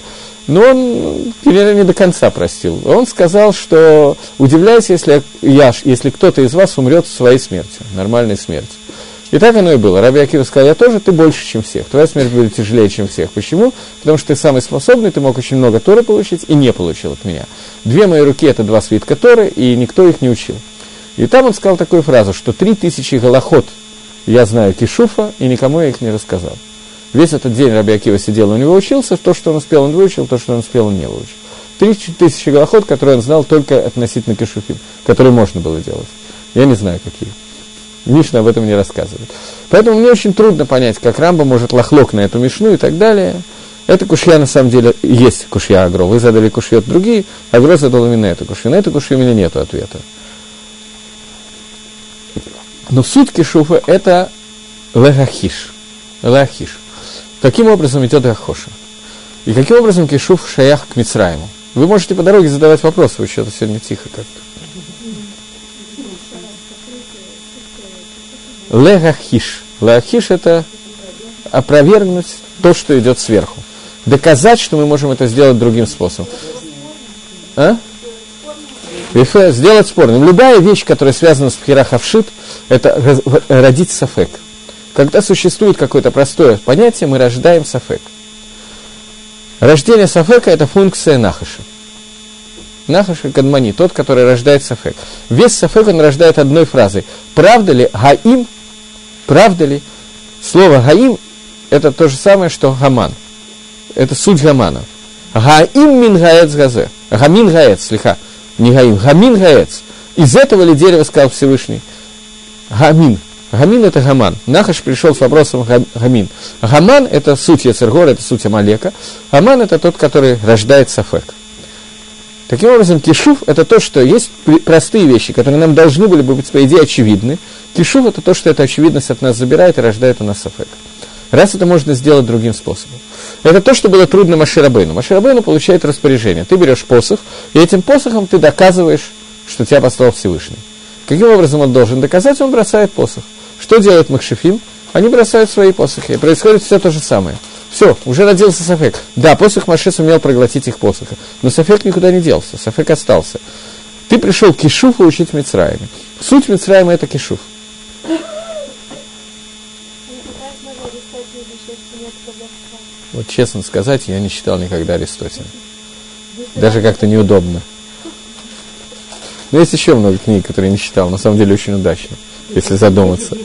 но он не до конца простил. Он сказал, что удивляйся, если, я, если кто-то из вас умрет своей смертью, нормальной смертью. И так оно и было. Раби Акива сказал, я тоже, ты больше, чем всех. Твоя смерть будет тяжелее, чем всех. Почему? Потому что ты самый способный, ты мог очень много Торы получить и не получил от меня. Две мои руки – это два свитка Торы, и никто их не учил. И там он сказал такую фразу, что три тысячи голоход я знаю Кишуфа, и никому я их не рассказал. Весь этот день Раби Акива сидел, у него учился, то, что он успел, он выучил, то, что он успел, он не выучил. Три тысячи голоход, которые он знал только относительно Кишуфим, которые можно было делать. Я не знаю, какие. Мишна об этом не рассказывает. Поэтому мне очень трудно понять, как Рамба может лохлок на эту Мишну и так далее. Это кушья на самом деле есть кушья Агро. Вы задали кушьет другие, Агро задал именно эту кушью. На эту кушью у меня нет ответа. Но суть кишуфа это легахиш. Легахиш. Каким образом идет Ахоша? И каким образом кишуф шаях к Мицраиму? Вы можете по дороге задавать вопросы, вы что-то сегодня тихо как-то. Легахиш. Легахиш – это опровергнуть то, что идет сверху. Доказать, что мы можем это сделать другим способом. А? Сделать спорным. Любая вещь, которая связана с пхирахавшит, это родить сафек. Когда существует какое-то простое понятие, мы рождаем сафек. Рождение сафека – это функция нахаша. Нахаша Кадмани, тот, который рождает сафек. Весь сафек он рождает одной фразой. Правда ли гаим Правда ли? Слово «гаим» – это то же самое, что «гаман». Это суть гамана. «Гаим мин гаец газе». «Гамин гаец», слегка, не «гаим», «гамин гаец». Из этого ли дерева сказал Всевышний? «Гамин». Гамин – это гаман. Нахаш пришел с вопросом гамин. Гаман – это суть Яцергора, это суть Амалека. Гаман – это тот, который рождает Сафек. Таким образом, кишув – это то, что есть простые вещи, которые нам должны были бы быть, по идее, очевидны, Кишув – это то, что эта очевидность от нас забирает и рождает у нас сафек. Раз это можно сделать другим способом. Это то, что было трудно Маширабейну. Маширабейну получает распоряжение. Ты берешь посох, и этим посохом ты доказываешь, что тебя послал Всевышний. Каким образом он должен доказать? Он бросает посох. Что делает Махшифим? Они бросают свои посохи. И происходит все то же самое. Все, уже родился Сафек. Да, посох Маше сумел проглотить их посоха. Но Сафек никуда не делся. Сафек остался. Ты пришел Кишуфу учить Мицраиме. Суть Мицраима – это Кишуф. Вот честно сказать, я не читал никогда Аристотеля. Даже как-то неудобно. Но есть еще много книг, которые я не читал, на самом деле очень удачно, если задуматься.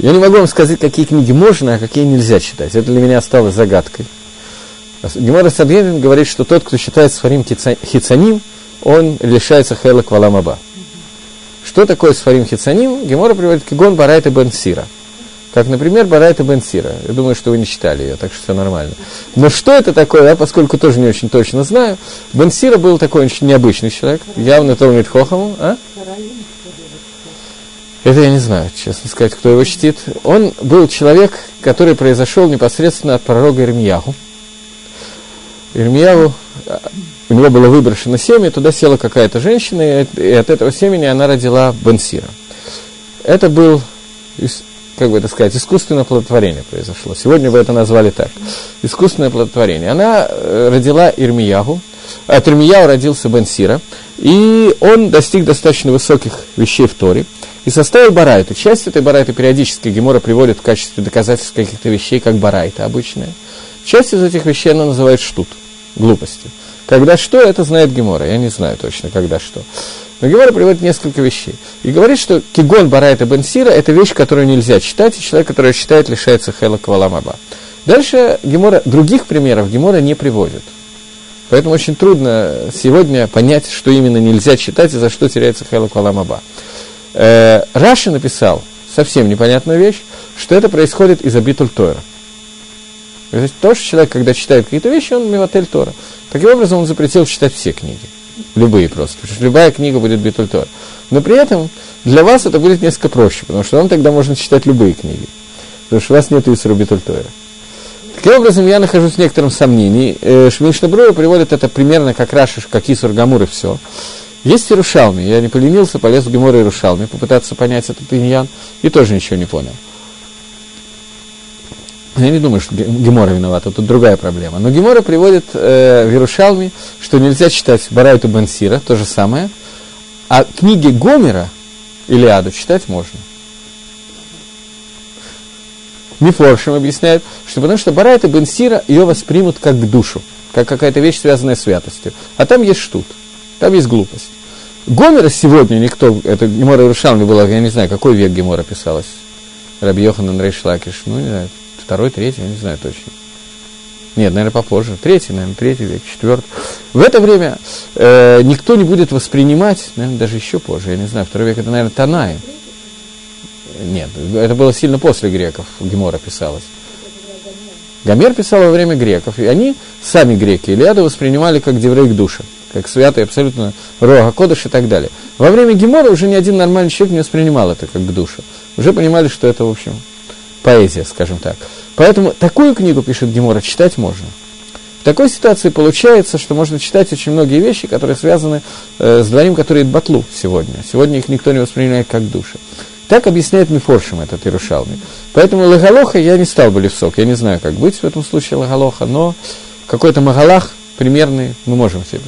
Я не могу вам сказать, какие книги можно, а какие нельзя читать. Это для меня осталось загадкой. Гемора Садгенин говорит, что тот, кто считает Сфарим Хицаним, он лишается Хела Кваламаба. Что такое Сфарим Хицаним? Гемора приводит Кигон Барайта Бен Сира – как, например, Барайта Бенсира. Я думаю, что вы не читали ее, так что все нормально. Но что это такое, я, поскольку тоже не очень точно знаю, Бенсира был такой очень необычный человек, явно Талмит Хохаму. А? Это я не знаю, честно сказать, кто его чтит. Он был человек, который произошел непосредственно от пророка Ирмияху. Ирмияху, у него было выброшено семя, туда села какая-то женщина, и от этого семени она родила Бенсира. Это был как бы это сказать, искусственное плодотворение произошло. Сегодня бы это назвали так. Искусственное плодотворение. Она э, родила Ирмиягу, от Ирмияу родился Бенсира, и он достиг достаточно высоких вещей в Торе, и составил барайту. Часть этой барайты периодически Гемора приводит в качестве доказательств каких-то вещей, как барайта обычная. Часть из этих вещей она называет штут, глупостью. Когда что, это знает Гемора, я не знаю точно, когда что. Но Гемора приводит несколько вещей. И говорит, что кигон барайта бенсира – это вещь, которую нельзя читать, и человек, который считает, лишается хела кваламаба. Дальше Гемора, других примеров Гемора не приводит. Поэтому очень трудно сегодня понять, что именно нельзя читать и за что теряется Хайлак Аламаба. Э, Раши написал совсем непонятную вещь, что это происходит из-за Битуль Тора. То есть то, что человек, когда читает какие-то вещи, он миватель Тора. Таким образом, он запретил читать все книги. Любые просто. Потому что любая книга будет Битуль Тора. Но при этом для вас это будет несколько проще, потому что вам тогда можно читать любые книги. Потому что у вас нет Исру Битуль Тора. Таким образом, я нахожусь в некотором сомнении. Э, Шмишна Бруя приводит это примерно как Рашиш, как Исур Гамур и все. Есть Иерушалми. Я не поленился, полез в Гемор Иерушалми, попытаться понять этот иньян, и тоже ничего не понял. Я не думаю, что Гемора виновата, тут другая проблема. Но Гемора приводит э, в Иерушалме, что нельзя читать Барайту Бенсира, то же самое, а книги Гомера, Илиаду, читать можно. Мифоршим объясняет, что потому что Барайта Бенсира ее воспримут как душу, как какая-то вещь, связанная с святостью. А там есть штут, там есть глупость. Гомера сегодня никто, это Гемора Рушалми была, я не знаю, какой век Гемора писалась. Раби Йохан Рейш Лакиш, ну, не знаю, второй, третий, я не знаю точно. Нет, наверное, попозже. Третий, наверное, третий век, четвертый. В это время э, никто не будет воспринимать, наверное, даже еще позже, я не знаю, второй век это, наверное, Танаи. Нет, это было сильно после греков, Гемора писалось. Гомер писал во время греков, и они, сами греки, Илиаду воспринимали как деврейк душа, как святый абсолютно рога кодыш и так далее. Во время Гемора уже ни один нормальный человек не воспринимал это как к душе. Уже понимали, что это, в общем, поэзия, скажем так. Поэтому такую книгу, пишет Гемора, читать можно. В такой ситуации получается, что можно читать очень многие вещи, которые связаны э, с дворим, которые батлу сегодня. Сегодня их никто не воспринимает как души. Так объясняет Мифоршим этот Иерушалми. Поэтому Лагалоха я не стал бы левсок. Я не знаю, как быть в этом случае Лагалоха, но какой-то Магалах примерный мы можем себе.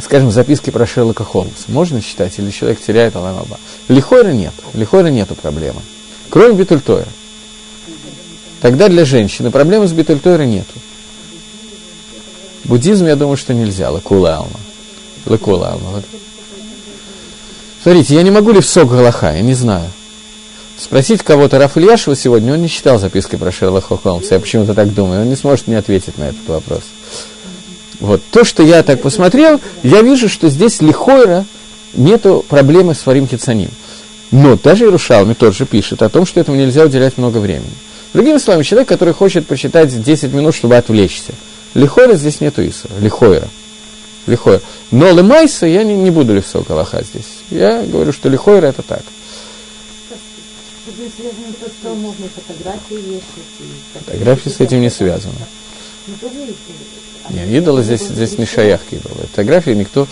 Скажем, записки про Шерлока Холмса. Можно читать, или человек теряет Аламаба? Лихойра нет. Лихойра нету проблемы. Кроме Битультойра. Тогда для женщины проблемы с Битультойра нету. Буддизм, я думаю, что нельзя. Лакула Алма. Лакула. Смотрите, я не могу ли в сок Галаха, я не знаю. Спросить кого-то Раф Ильяшева сегодня, он не читал записки про Шерлока Холмса, я почему-то так думаю, он не сможет мне ответить на этот вопрос. Вот, то, что я так посмотрел, я вижу, что здесь лихойра нету проблемы с Фарим Хицаним. Но даже Иерушалми тоже пишет о том, что этому нельзя уделять много времени. Другими словами, человек, который хочет посчитать 10 минут, чтобы отвлечься. Лихойра здесь нету Исра, лихойра. Лихойра. Но лемайса я не, не буду левсок Аллаха здесь. Я говорю, что лихойра это так. Фотографии с этим не связаны. Нет, идолы здесь, здесь не шаях к идолу. Фотографии никто,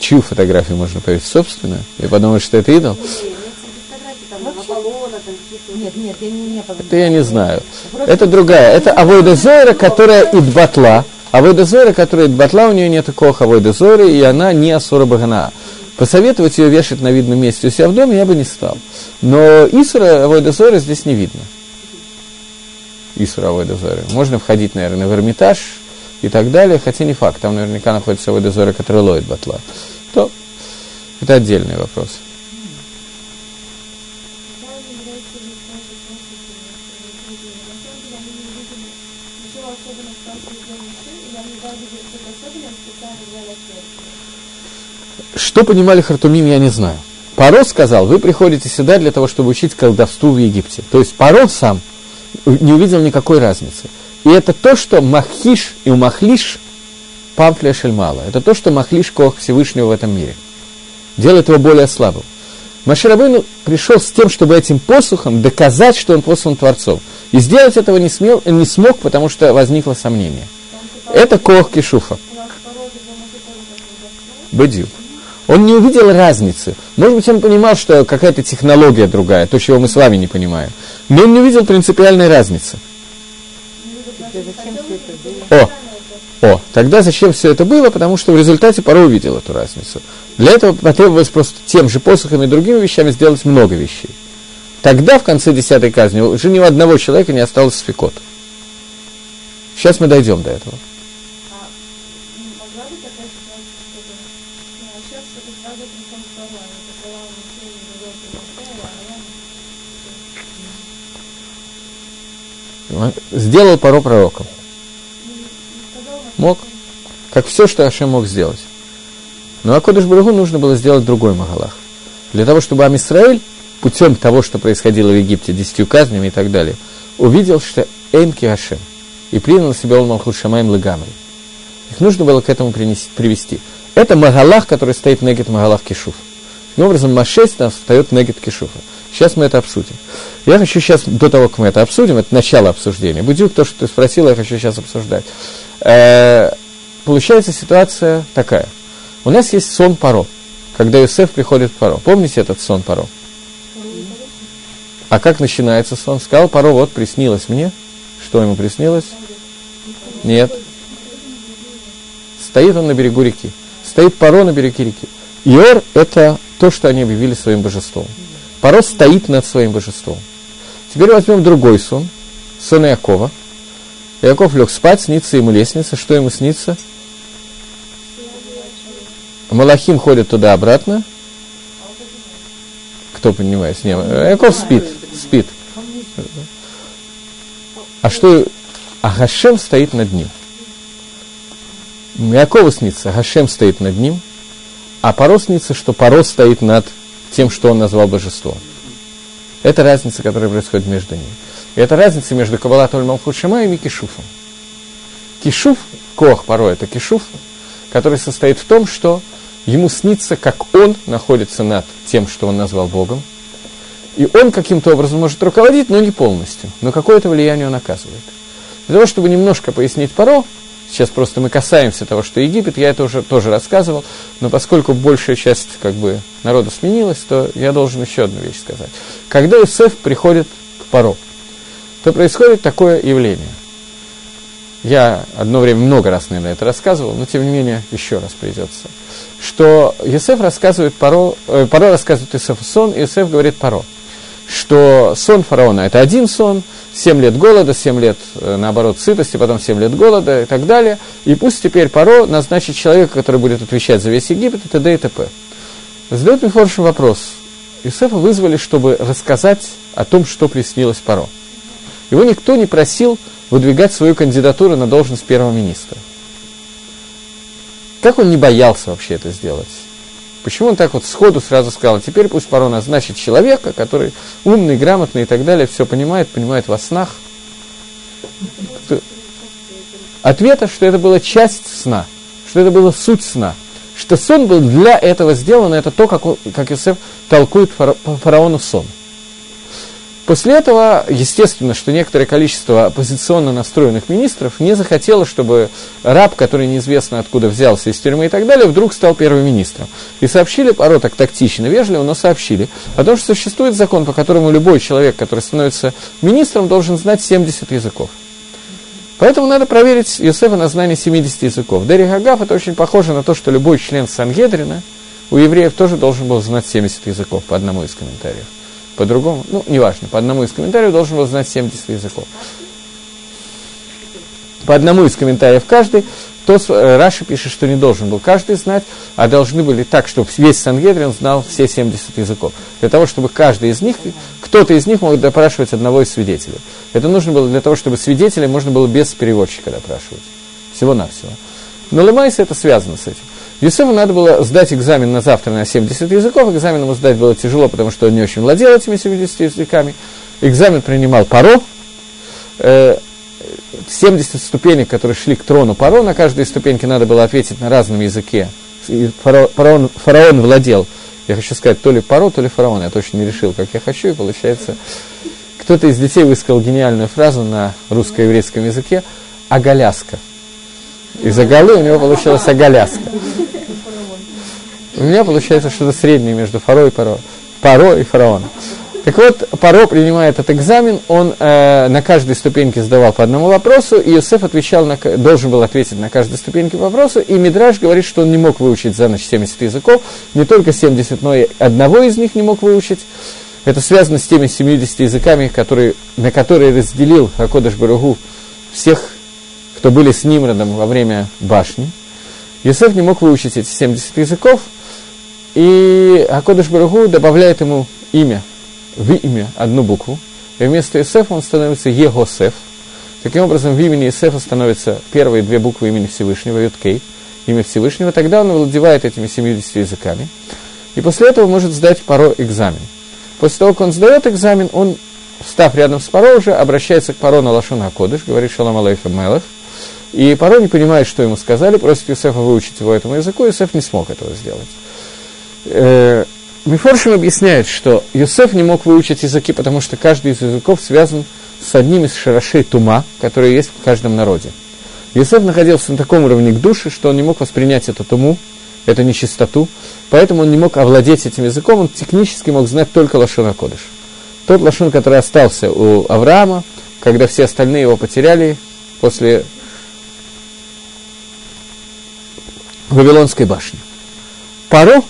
чью фотографию можно поверить? Собственно, я подумаю, что это идол. Нет, нет, я не, Это я не знаю. Это другая. Это Авойда Зойра, которая идбатла. Авойда Зойра, которая идбатла, у нее нет такого Авойда Зойры, и она не Асура Багана. Посоветовать ее вешать на видном месте у себя в доме я бы не стал. Но Исура Авойда Зойра здесь не видно. Исура Авойда Зойра. Можно входить, наверное, в Эрмитаж и так далее, хотя не факт. Там наверняка находится Авойда Зойра, который лоит батла. То это отдельный вопрос. Что понимали Хартумим, я не знаю. Паро сказал, вы приходите сюда для того, чтобы учить колдовству в Египте. То есть Паро сам не увидел никакой разницы. И это то, что Махиш и Махлиш Памфля Шельмала. Это то, что Махлиш Кох Всевышнего в этом мире. Делает его более слабым. Маширабыну пришел с тем, чтобы этим посухом доказать, что он послан Творцом. И сделать этого не, смел, не смог, потому что возникло сомнение. Это Кох Кишуфа. Бадью. Он не увидел разницы. Может быть, он понимал, что какая-то технология другая, то, чего мы с вами не понимаем. Но он не увидел принципиальной разницы. О, о, тогда зачем все это было? Потому что в результате порой увидел эту разницу. Для этого потребовалось просто тем же посохами и другими вещами сделать много вещей. Тогда, в конце десятой казни, уже ни у одного человека не осталось спекот. Сейчас мы дойдем до этого. Сделал Паро пророком. Мог. Как все, что Ашем мог сделать. Но Акодыш Барагу нужно было сделать другой Магалах. Для того, чтобы Амисраэль путем того, что происходило в Египте, десятью казнями и так далее, увидел, что Энки Ашем, и принял на себя он Малхут Шамаем Легамри. Их нужно было к этому принести, привести. Это Магалах, который стоит Негет Магалах Кишуф. Таким образом, там встает Негет Кишуфа. Сейчас мы это обсудим. Я хочу сейчас, до того, как мы это обсудим, это начало обсуждения. Будюк, то, что ты спросила, я хочу сейчас обсуждать. Э, получается ситуация такая. У нас есть сон Паро, когда Юсеф приходит в Паро. Помните этот сон Паро? А как начинается сон? Сказал Паро, вот приснилось мне. Что ему приснилось? Нет. Стоит он на берегу реки. Стоит Паро на берегу реки. Иор – это то, что они объявили своим божеством. Паро стоит над своим божеством. Теперь возьмем другой сон, сон Якова. Яков лег спать, снится ему лестница. Что ему снится? Малахим ходит туда-обратно. Кто понимает? Не, Яков спит, спит. А что? А Хашем стоит над ним. Якову снится, Хашем стоит над ним, а Паро снится, что Паро стоит над тем, что он назвал божеством. Это разница, которая происходит между ними. И это разница между Каббалат Малхут Шамаем и Кишуфом. Кишуф, Кох Паро, это Кишуф, который состоит в том, что ему снится, как он находится над тем, что он назвал Богом, и он каким-то образом может руководить, но не полностью, но какое-то влияние он оказывает. Для того, чтобы немножко пояснить Паро, Сейчас просто мы касаемся того, что Египет, я это уже тоже рассказывал, но поскольку большая часть как бы народа сменилась, то я должен еще одну вещь сказать. Когда Иосиф приходит к Паро, то происходит такое явление. Я одно время много раз, наверное, это рассказывал, но тем не менее еще раз придется. Что Иосиф рассказывает Паро, э, Паро рассказывает Иосифу сон, и Иосиф говорит Паро, что сон фараона – это один сон – 7 лет голода, 7 лет, э, наоборот, сытости, потом 7 лет голода и так далее. И пусть теперь Паро назначит человека, который будет отвечать за весь Египет, и т.д. и т.п. Задает Мифоршин вопрос. Иосифа вызвали, чтобы рассказать о том, что приснилось Паро. Его никто не просил выдвигать свою кандидатуру на должность первого министра. Как он не боялся вообще это сделать? Почему он так вот сходу сразу сказал, теперь пусть Паро назначит человека, который умный, грамотный и так далее, все понимает, понимает во снах. Ответа, что это была часть сна, что это была суть сна, что сон был для этого сделан, это то, как, как Иосиф толкует фараону сон. После этого, естественно, что некоторое количество оппозиционно настроенных министров не захотело, чтобы раб, который неизвестно откуда взялся из тюрьмы и так далее, вдруг стал первым министром. И сообщили, порой так тактично, вежливо, но сообщили о том, что существует закон, по которому любой человек, который становится министром, должен знать 70 языков. Поэтому надо проверить Иосифа на знание 70 языков. Дери Хагав это очень похоже на то, что любой член Сангедрина у евреев тоже должен был знать 70 языков, по одному из комментариев по-другому, ну, неважно, по одному из комментариев должен был знать 70 языков. По одному из комментариев каждый, то э, Раши пишет, что не должен был каждый знать, а должны были так, чтобы весь Сангедрин знал все 70 языков. Для того, чтобы каждый из них, кто-то из них мог допрашивать одного из свидетелей. Это нужно было для того, чтобы свидетелей можно было без переводчика допрашивать. Всего-навсего. Но Лемайса это связано с этим. Юсефу надо было сдать экзамен на завтра на 70 языков. Экзамен ему сдать было тяжело, потому что он не очень владел этими 70 языками. Экзамен принимал Паро. 70 э, ступенек, которые шли к трону Паро, на каждой ступеньке надо было ответить на разном языке. И фараон, фараон владел, я хочу сказать, то ли Паро, то ли фараон. Я точно не решил, как я хочу, и получается... Кто-то из детей высказал гениальную фразу на русско-еврейском языке «агаляска». Из Агалы у него получилась Агаляска. У меня получается что-то среднее между Фаро и Паро. Паро и Фараон. Так вот, Паро принимает этот экзамен, он э, на каждой ступеньке задавал по одному вопросу, и Иосиф отвечал на, должен был ответить на каждой ступеньке вопроса, и Мидраж говорит, что он не мог выучить за ночь 70 языков, не только 70, но и одного из них не мог выучить. Это связано с теми 70 языками, которые, на которые разделил Акодыш Баругу всех кто были с Нимродом во время башни. Йосеф не мог выучить эти 70 языков, и Акодыш Барагу добавляет ему имя, в имя одну букву, и вместо Йосефа он становится Егосеф, Таким образом, в имени Исефа становятся первые две буквы имени Всевышнего, Юткей, имя Всевышнего. Тогда он овладевает этими 70 языками. И после этого может сдать Паро экзамен. После того, как он сдает экзамен, он, став рядом с Паро уже, обращается к Паро на Лашон Акодыш, говорит Шалам Алейхам Мелах. И Паро не понимает, что ему сказали, просит Юсефа выучить его этому языку, и Юсеф не смог этого сделать. Э, Мифоршим объясняет, что Юсеф не мог выучить языки, потому что каждый из языков связан с одним из шарашей тума, которые есть в каждом народе. Юсеф находился на таком уровне к душе, что он не мог воспринять эту туму, эту нечистоту, поэтому он не мог овладеть этим языком, он технически мог знать только Лашон Акодыш. Тот Лашон, который остался у Авраама, когда все остальные его потеряли после Вавилонской башни. Паро,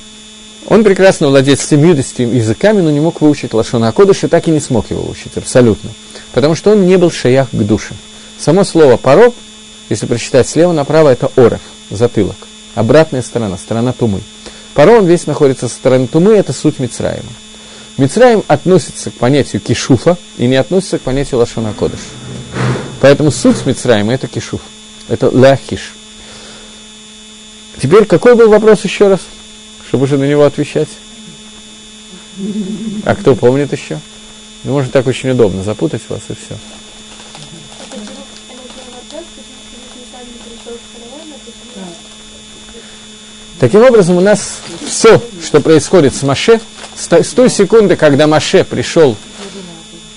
он прекрасно владеет 70 языками, но не мог выучить Лашона Акодыш и так и не смог его выучить, абсолютно. Потому что он не был шаях к душе. Само слово «паро», если прочитать слева направо, это орев, затылок. Обратная сторона, сторона тумы. Паро, он весь находится со стороны тумы, это суть Мицраима. Мицраим относится к понятию кишуфа и не относится к понятию лашона кодыш. Поэтому суть Мицраима это кишуф, это ляхиш. Теперь какой был вопрос еще раз, чтобы уже на него отвечать? А кто помнит еще? Ну, может, так очень удобно запутать вас и все. Таким образом, у нас все, что происходит с Маше, с той секунды, когда Маше пришел,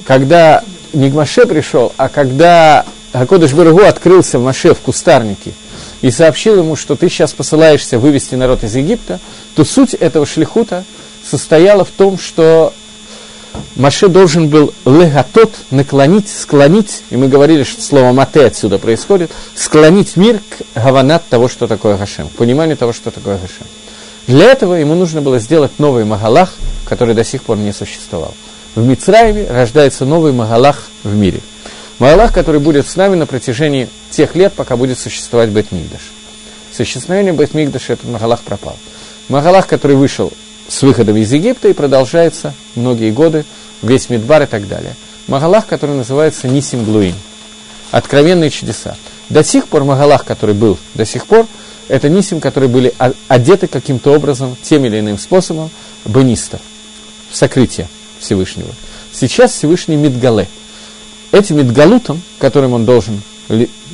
когда не к Маше пришел, а когда Акодыш Барагу открылся в Маше в кустарнике и сообщил ему, что ты сейчас посылаешься вывести народ из Египта, то суть этого шлихута состояла в том, что Маше должен был легатот наклонить, склонить, и мы говорили, что слово мате отсюда происходит, склонить мир к гаванат того, что такое Гашем, к пониманию того, что такое Гашем. Для этого ему нужно было сделать новый Магалах, который до сих пор не существовал. В Мицраеве рождается новый Магалах в мире. Магалах, который будет с нами на протяжении тех лет, пока будет существовать Бет-Мигдаш. Существование Бет-Мигдаша этот Магалах пропал. Магалах, который вышел с выходом из Египта и продолжается многие годы, весь Мидбар и так далее. Магалах, который называется Нисим Глуин. Откровенные чудеса. До сих пор Магалах, который был до сих пор, это Нисим, которые были одеты каким-то образом, тем или иным способом, бенистов, в сокрытие Всевышнего. Сейчас Всевышний Мидгале. Этим Мидгалутом, которым он должен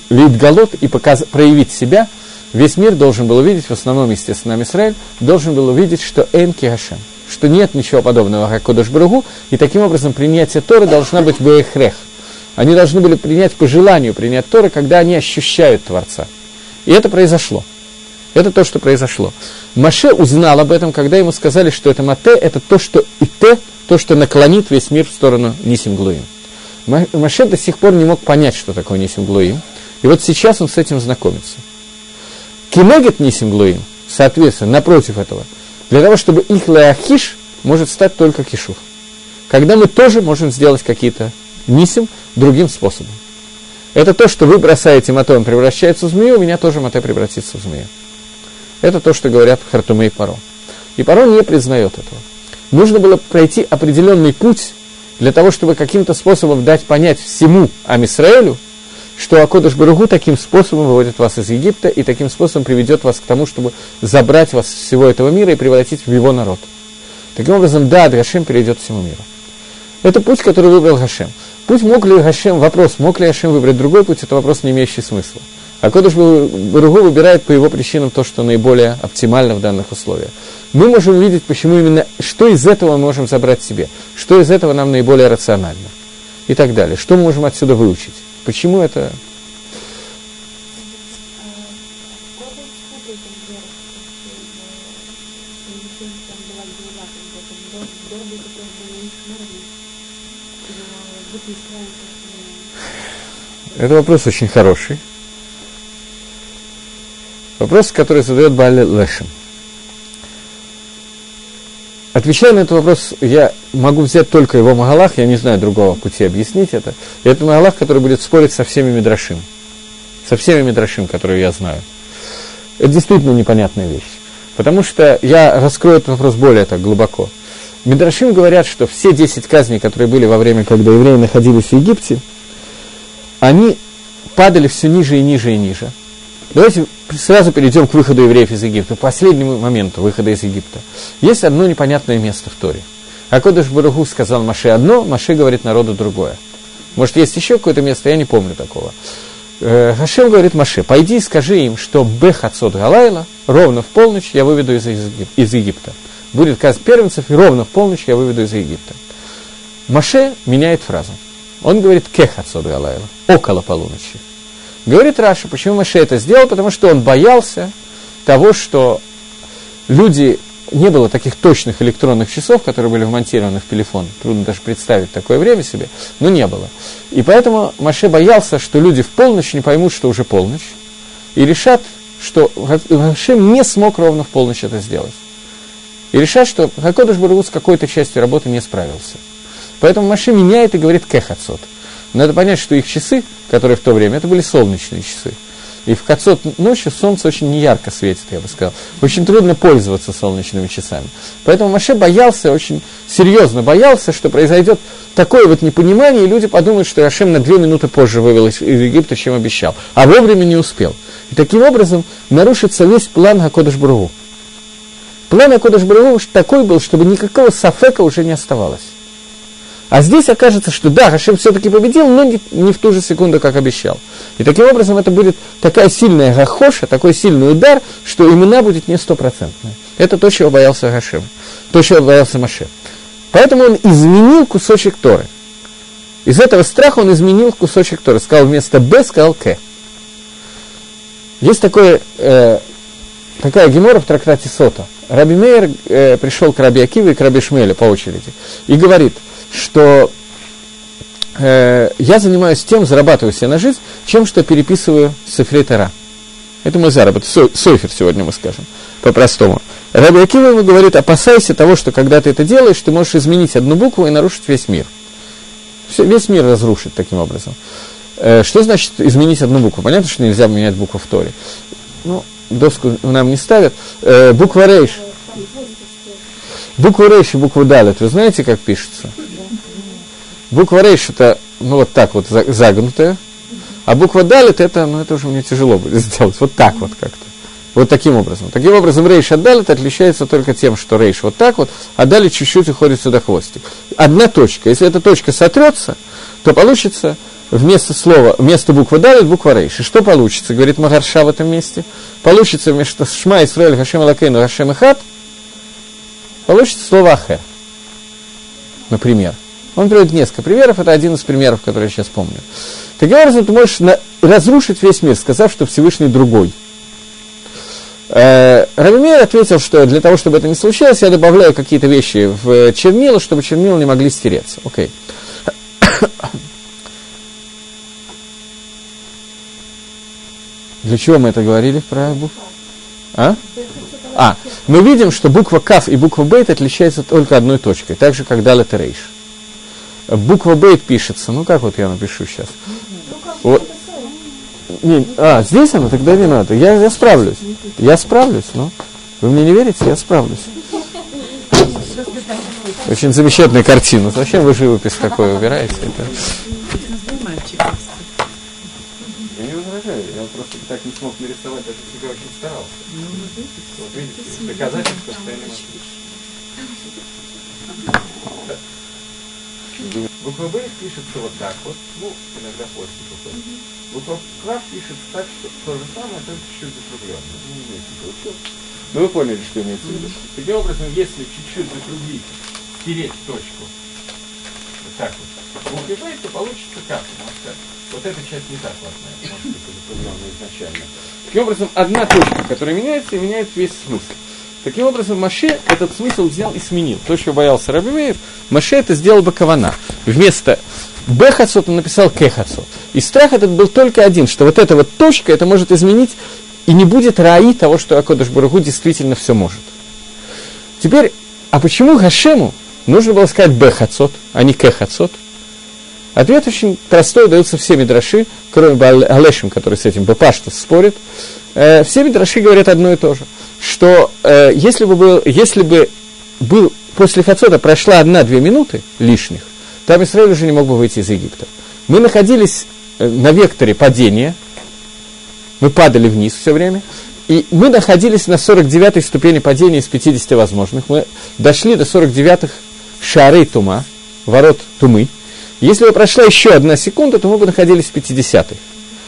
лидгалот и показ, проявить себя – весь мир должен был увидеть, в основном, естественно, Израиль, должен был увидеть, что Энки Хашем, что нет ничего подобного, как Кодыш Бругу, и таким образом принятие Торы должна быть Беехрех. Они должны были принять по желанию принять Торы, когда они ощущают Творца. И это произошло. Это то, что произошло. Маше узнал об этом, когда ему сказали, что это Мате, это то, что и те, то, что наклонит весь мир в сторону Нисим Глуим. Маше до сих пор не мог понять, что такое Нисим Глуим. И вот сейчас он с этим знакомится. Кинегет Нисим Глуим, соответственно, напротив этого, для того, чтобы их леахиш может стать только кишув. Когда мы тоже можем сделать какие-то нисим другим способом. Это то, что вы бросаете мото, превращается в змею, у меня тоже мото превратится в змею. Это то, что говорят Хартуме и Паро. И Паро не признает этого. Нужно было пройти определенный путь для того, чтобы каким-то способом дать понять всему Амисраэлю, что Акодыш Баругу таким способом выводит вас из Египта и таким способом приведет вас к тому, чтобы забрать вас из всего этого мира и превратить в его народ. Таким образом, да, Гашем перейдет всему миру. Это путь, который выбрал Гашем. Путь мог ли Гашем, вопрос, мог ли Гашем выбрать другой путь, это вопрос, не имеющий смысла. А Кодыш Баругу выбирает по его причинам то, что наиболее оптимально в данных условиях. Мы можем увидеть, почему именно, что из этого мы можем забрать себе, что из этого нам наиболее рационально и так далее. Что мы можем отсюда выучить. Почему это Это вопрос очень хороший. Вопрос, который задает Бали Лешем. Отвечая на этот вопрос, я могу взять только его Магалах, я не знаю другого пути объяснить это. И это Магалах, который будет спорить со всеми Мидрашим. Со всеми Мидрашим, которые я знаю. Это действительно непонятная вещь. Потому что я раскрою этот вопрос более так глубоко. Мидрашим говорят, что все 10 казней, которые были во время, когда евреи находились в Египте, они падали все ниже и ниже и ниже. Давайте сразу перейдем к выходу евреев из Египта, к последнему моменту выхода из Египта. Есть одно непонятное место в Торе. Акодыш Баруху сказал Маше одно, Маше говорит народу другое. Может, есть еще какое-то место, я не помню такого. Э, Хашем говорит Маше, пойди и скажи им, что Бехацот Галайла, ровно в полночь я выведу из, Египта. Будет каз первенцев, и ровно в полночь я выведу из Египта. Маше меняет фразу. Он говорит Кехацот Галайла, около полуночи. Говорит Раша, почему Маше это сделал? Потому что он боялся того, что люди не было таких точных электронных часов, которые были вмонтированы в телефон. Трудно даже представить такое время себе, но не было. И поэтому Маше боялся, что люди в полночь не поймут, что уже полночь, и решат, что Маше не смог ровно в полночь это сделать. И решат, что Хакодыш Барагут с какой-то частью работы не справился. Поэтому Маше меняет и говорит кехацот. Надо понять, что их часы, которые в то время, это были солнечные часы. И в Кацот ночью солнце очень неярко светит, я бы сказал. Очень трудно пользоваться солнечными часами. Поэтому Маше боялся, очень серьезно боялся, что произойдет такое вот непонимание, и люди подумают, что Рашем на две минуты позже вывел из Египта, чем обещал. А вовремя не успел. И таким образом нарушится весь план Хакодыш Брагу. План Хакодыш Брагу такой был, чтобы никакого сафека уже не оставалось. А здесь окажется, что да, Хашем все-таки победил, но не, не в ту же секунду, как обещал. И таким образом это будет такая сильная гахоша, такой сильный удар, что имена будет не стопроцентная. Это то, чего боялся Хашем, то, чего боялся Маше. Поэтому он изменил кусочек Торы. Из этого страха он изменил кусочек Торы. Сказал вместо Б, сказал К. Есть такое, э, такая гемора в трактате Сота. Раби Мейер э, пришел к Раби Акиве и к Раби Шмеле по очереди и говорит – что э, я занимаюсь тем, зарабатываю себе на жизнь, чем что переписываю Сефрей Тара. Это мой заработок. Со, софер сегодня мы скажем, по-простому. Раби Акива ему говорит, опасайся того, что когда ты это делаешь, ты можешь изменить одну букву и нарушить весь мир. Все, весь мир разрушить таким образом. Э, что значит изменить одну букву? Понятно, что нельзя менять букву в Торе. Ну, доску нам не ставят. Э, буква Рейш. Буква Рейш и буква Далит, вы знаете, как пишется? Буква Рейш это, ну, вот так вот загнутая, а буква Далит это, ну, это уже мне тяжело будет сделать, вот так вот как-то. Вот таким образом. Таким образом, рейш от далит отличается только тем, что рейш вот так вот, а далее чуть-чуть уходит сюда хвостик. Одна точка. Если эта точка сотрется, то получится вместо слова, вместо буквы далит буква рейш. И что получится, говорит Магарша в этом месте? Получится вместо Шма Исраэль Хашем Алакейну Хашем Ихат, получится слово Ахер. Например. Он приводит несколько примеров, это один из примеров, который я сейчас помню. Таким образом, ты можешь на, разрушить весь мир, сказав, что Всевышний другой. Э, ответил, что для того, чтобы это не случилось, я добавляю какие-то вещи в чернила, чтобы чернила не могли стереться. Окей. Для чего мы это говорили про букву? А? А, мы видим, что буква Каф и буква Бейт отличаются только одной точкой, так же, как Далет и Рейш буква Бейт пишется. Ну, как вот я напишу сейчас? Вот. Не, а, здесь она? Тогда не надо. Я, я справлюсь. Я справлюсь, но вы мне не верите? Я справлюсь. Очень замечательная картина. Зачем вы живопись такой убираете? Это... Я я так не смог нарисовать, даже себя очень старался. Вот видите, доказательство, что я не могу. Буква Б пишется вот так вот, ну, иногда хвостик уходит. Mm-hmm. Буква К пишется так, что то же самое, только чуть-чуть закругленно. Ну, имеется Ну, вы поняли, что имеется в виду. Таким образом, если чуть-чуть закруглить, стереть точку, вот так вот, букве Б, то получится как? Вот эта часть не так важная, может быть, закругленная изначально. Таким образом, одна точка, которая меняется, и меняет весь смысл. Таким образом, Маше этот смысл взял и сменил. То, что боялся Рабимеев, Маше это сделал бы кавана. Вместо Бехацот он написал Кехацот. И страх этот был только один, что вот эта вот точка, это может изменить, и не будет раи того, что Акодыш Баруху действительно все может. Теперь, а почему Хашему нужно было сказать Бехацот, а не Кехацот? Ответ очень простой, дается все мидраши, кроме Алешим, который с этим Бепашта спорит. Э, все мидраши говорят одно и то же – что э, если, бы был, если бы был после Хацота прошла одна-две минуты лишних, там Израиль уже не мог бы выйти из Египта. Мы находились э, на векторе падения, мы падали вниз все время, и мы находились на 49-й ступени падения из 50 возможных. Мы дошли до 49-х шары тума, ворот тумы. Если бы прошла еще одна секунда, то мы бы находились в 50-х.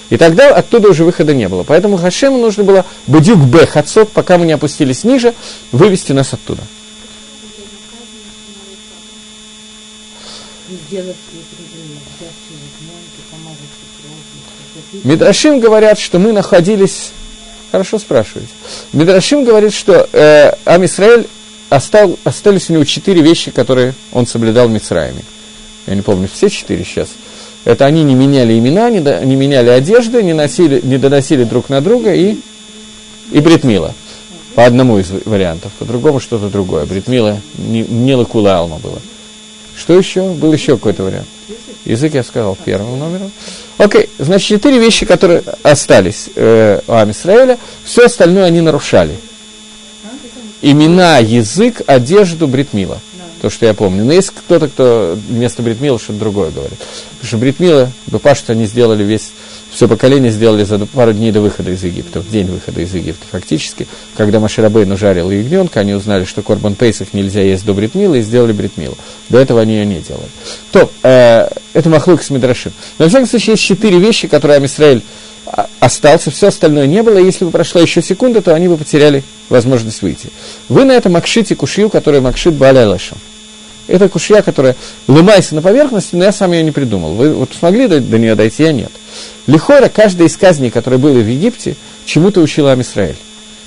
И тогда оттуда уже выхода не было. Поэтому Хашему нужно было бдюк б хацот, пока мы не опустились ниже, вывести нас оттуда. Мидрашим говорят, что мы находились... Хорошо спрашиваете. Мидрашим говорит, что э, Амисраэль остал, остались у него четыре вещи, которые он соблюдал в Мицраиме. Я не помню все четыре сейчас. Это они не меняли имена, не, до, не меняли одежды, не, носили, не доносили друг на друга и, и бритмила. По одному из вариантов, по другому что-то другое. Бритмила не, не лакула алма было. Что еще? Был еще какой-то вариант. Язык я сказал первым номером. Окей, значит, четыре вещи, которые остались э, у Амисраэля, все остальное они нарушали. Имена, язык, одежду, бритмила то, что я помню. Но есть кто-то, кто вместо Бритмила что-то другое говорит. Что Бритмила, Бепашт, они сделали весь, все поколение сделали за пару дней до выхода из Египта, в день выхода из Египта фактически. Когда Маширабейну жарил ягненка, они узнали, что Корбан Пейсах нельзя есть до Бритмила, и сделали Бритмилу. До этого они ее не делали. То, э, это Махлук с Мидрашим. Но, во всяком случае, есть четыре вещи, которые Амисраэль остался, все остальное не было. Если бы прошла еще секунда, то они бы потеряли возможность выйти. Вы на этом макшите кушью, который макшит Балялашем. Это кушья, которая ломается на поверхности, но я сам ее не придумал. Вы вот смогли до, до нее дойти, я нет. Лихора, каждая из казней, которые были в Египте, чему-то учила Амисраэль.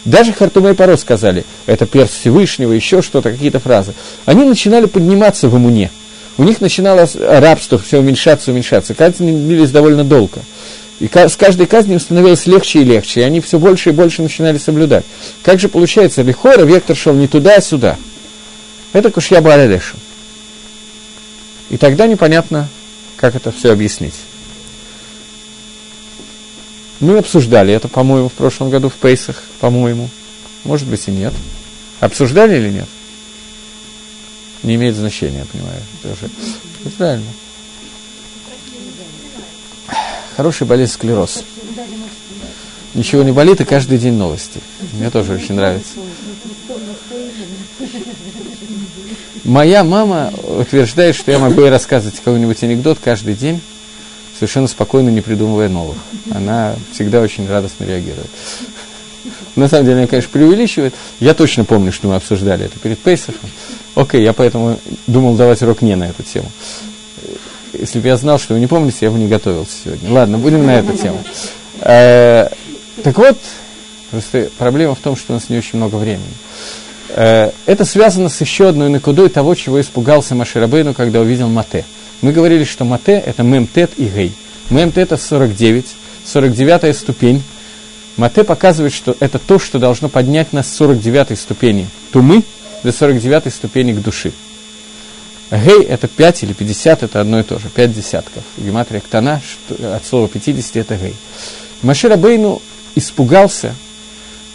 Даже Хартума и Паро сказали, это перст Всевышнего, еще что-то, какие-то фразы. Они начинали подниматься в Амуне. У них начиналось рабство все уменьшаться, уменьшаться. Казни длились довольно долго. И с каждой казнью становилось легче и легче, и они все больше и больше начинали соблюдать. Как же получается, Лихора, вектор шел не туда, а сюда. Это Кушья Баалярешу. И тогда непонятно, как это все объяснить. Мы обсуждали это, по-моему, в прошлом году в Пейсах, по-моему. Может быть и нет. Обсуждали или нет? Не имеет значения, я понимаю. Это уже... правильно. Хороший болезнь склероз. Ничего не болит, и каждый день новости. Мне тоже очень нравится. Моя мама утверждает, что я могу ей рассказывать какой-нибудь анекдот каждый день, совершенно спокойно, не придумывая новых. Она всегда очень радостно реагирует. На самом деле, она, конечно, преувеличивает. Я точно помню, что мы обсуждали это перед Пейсахом. Окей, я поэтому думал давать урок не на эту тему. Если бы я знал, что вы не помните, я бы не готовился сегодня. Ладно, будем на эту тему. Э, так вот, просто проблема в том, что у нас не очень много времени. Э, это связано с еще одной накудой того, чего испугался Маширабейну, когда увидел Мате. Мы говорили, что Мате – это Мемтет и Гей. Мемтет – это 49, 49 ступень. Мате показывает, что это то, что должно поднять нас с 49 ступени тумы до 49 ступени к души. Гей – это 5 или 50, это одно и то же, 5 десятков. Гематрия Ктана, от слова 50 – это Гей. Маширабейну испугался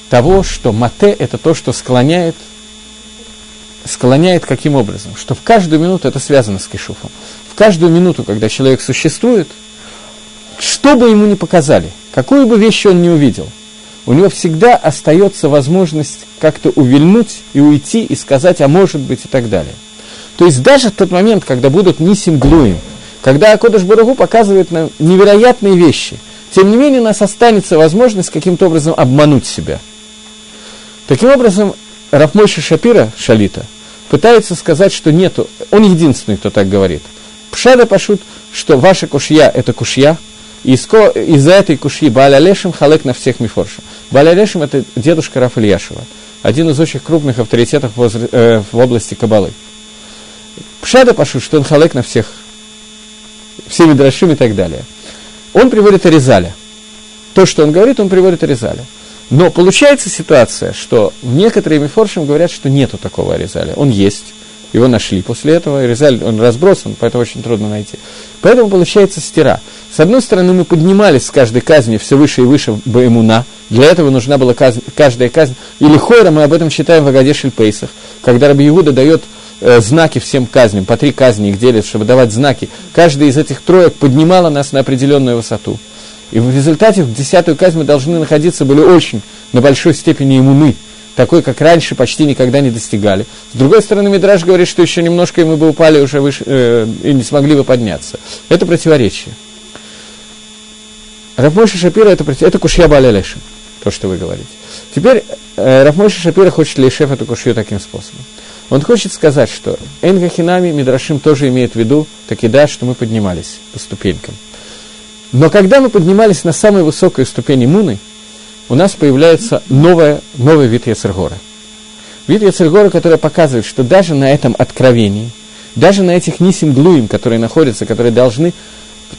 того, что мате – это то, что склоняет, склоняет каким образом? Что в каждую минуту это связано с кишуфом. В каждую минуту, когда человек существует, что бы ему ни показали, какую бы вещь он ни увидел, у него всегда остается возможность как-то увильнуть и уйти и сказать, а может быть и так далее. То есть даже в тот момент, когда будут нисим глуем, когда Акодыш Барагу показывает нам невероятные вещи, тем не менее у нас останется возможность каким-то образом обмануть себя – Таким образом, Рафмойша Шапира, Шалита, пытается сказать, что нету, он единственный, кто так говорит. Пшада пошут, что ваша кушья – это кушья, и из-за этой кушьи Баля Лешим халек на всех мифоршим. Баля Лешим – это дедушка Раф Ильяшева, один из очень крупных авторитетов в, э, области Кабалы. Пшада пошут, что он халек на всех, все Мидрашим и так далее. Он приводит Аризаля. То, что он говорит, он приводит Аризаля. Но получается ситуация, что некоторые мифоршим говорят, что нету такого Аризаля. Он есть, его нашли после этого, Аризаль, он разбросан, поэтому очень трудно найти. Поэтому получается стира. С одной стороны, мы поднимались с каждой казни все выше и выше Баэмуна, для этого нужна была казнь, каждая казнь. Или Хойра, мы об этом считаем в Агадешель Пейсах, когда Раби Иуда дает э, знаки всем казням, по три казни их делят, чтобы давать знаки. Каждая из этих троек поднимала нас на определенную высоту. И в результате в десятую казнь мы должны находиться были очень на большой степени иммуны, такой, как раньше, почти никогда не достигали. С другой стороны, Мидраж говорит, что еще немножко, и мы бы упали уже выше, э, и не смогли бы подняться. Это противоречие. Рафмойша Шапира это, это кушья Балялеша, то, что вы говорите. Теперь э, Рафмойша Шапира хочет лешев эту кушью таким способом. Он хочет сказать, что Энгахинами Мидрашим тоже имеет в виду, так и да, что мы поднимались по ступенькам. Но когда мы поднимались на самую высокую ступень иммуны, у нас появляется новая, новый вид Яцергора. Вид Яцергора, который показывает, что даже на этом откровении, даже на этих нисим глуим, которые находятся, которые должны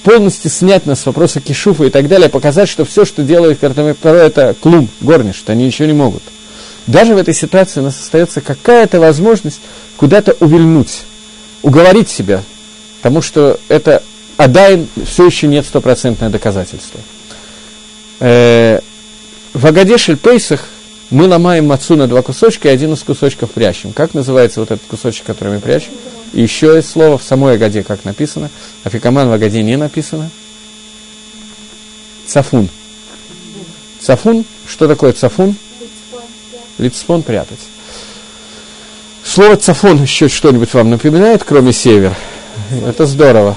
полностью снять нас с вопроса кишуфа и так далее, показать, что все, что делает Картамепаро, это клум, горниш, что они ничего не могут. Даже в этой ситуации у нас остается какая-то возможность куда-то увильнуть, уговорить себя, потому что это Адайн все еще нет стопроцентное доказательство. Э, в Агадешель Пейсах мы ломаем мацу на два кусочка и один из кусочков прячем. Как называется вот этот кусочек, который мы прячем? Еще есть слово в самой Агаде, как написано. Афикаман в Агаде не написано. Цафун. Цафун. Что такое цафун? Лицпон прятать. Слово цафон еще что-нибудь вам напоминает, кроме север? Это здорово.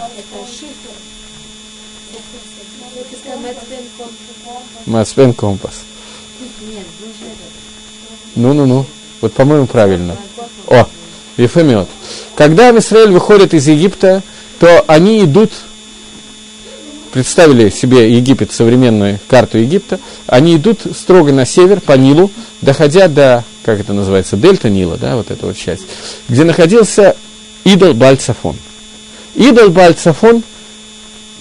Мацпен компас. Ну-ну-ну. Вот, по-моему, правильно. О, Ефемет. Когда Израиль выходит из Египта, то они идут, представили себе Египет, современную карту Египта, они идут строго на север, по Нилу, доходя до, как это называется, дельта Нила, да, вот эта вот часть, где находился идол Бальцафон. Идол Бальцафон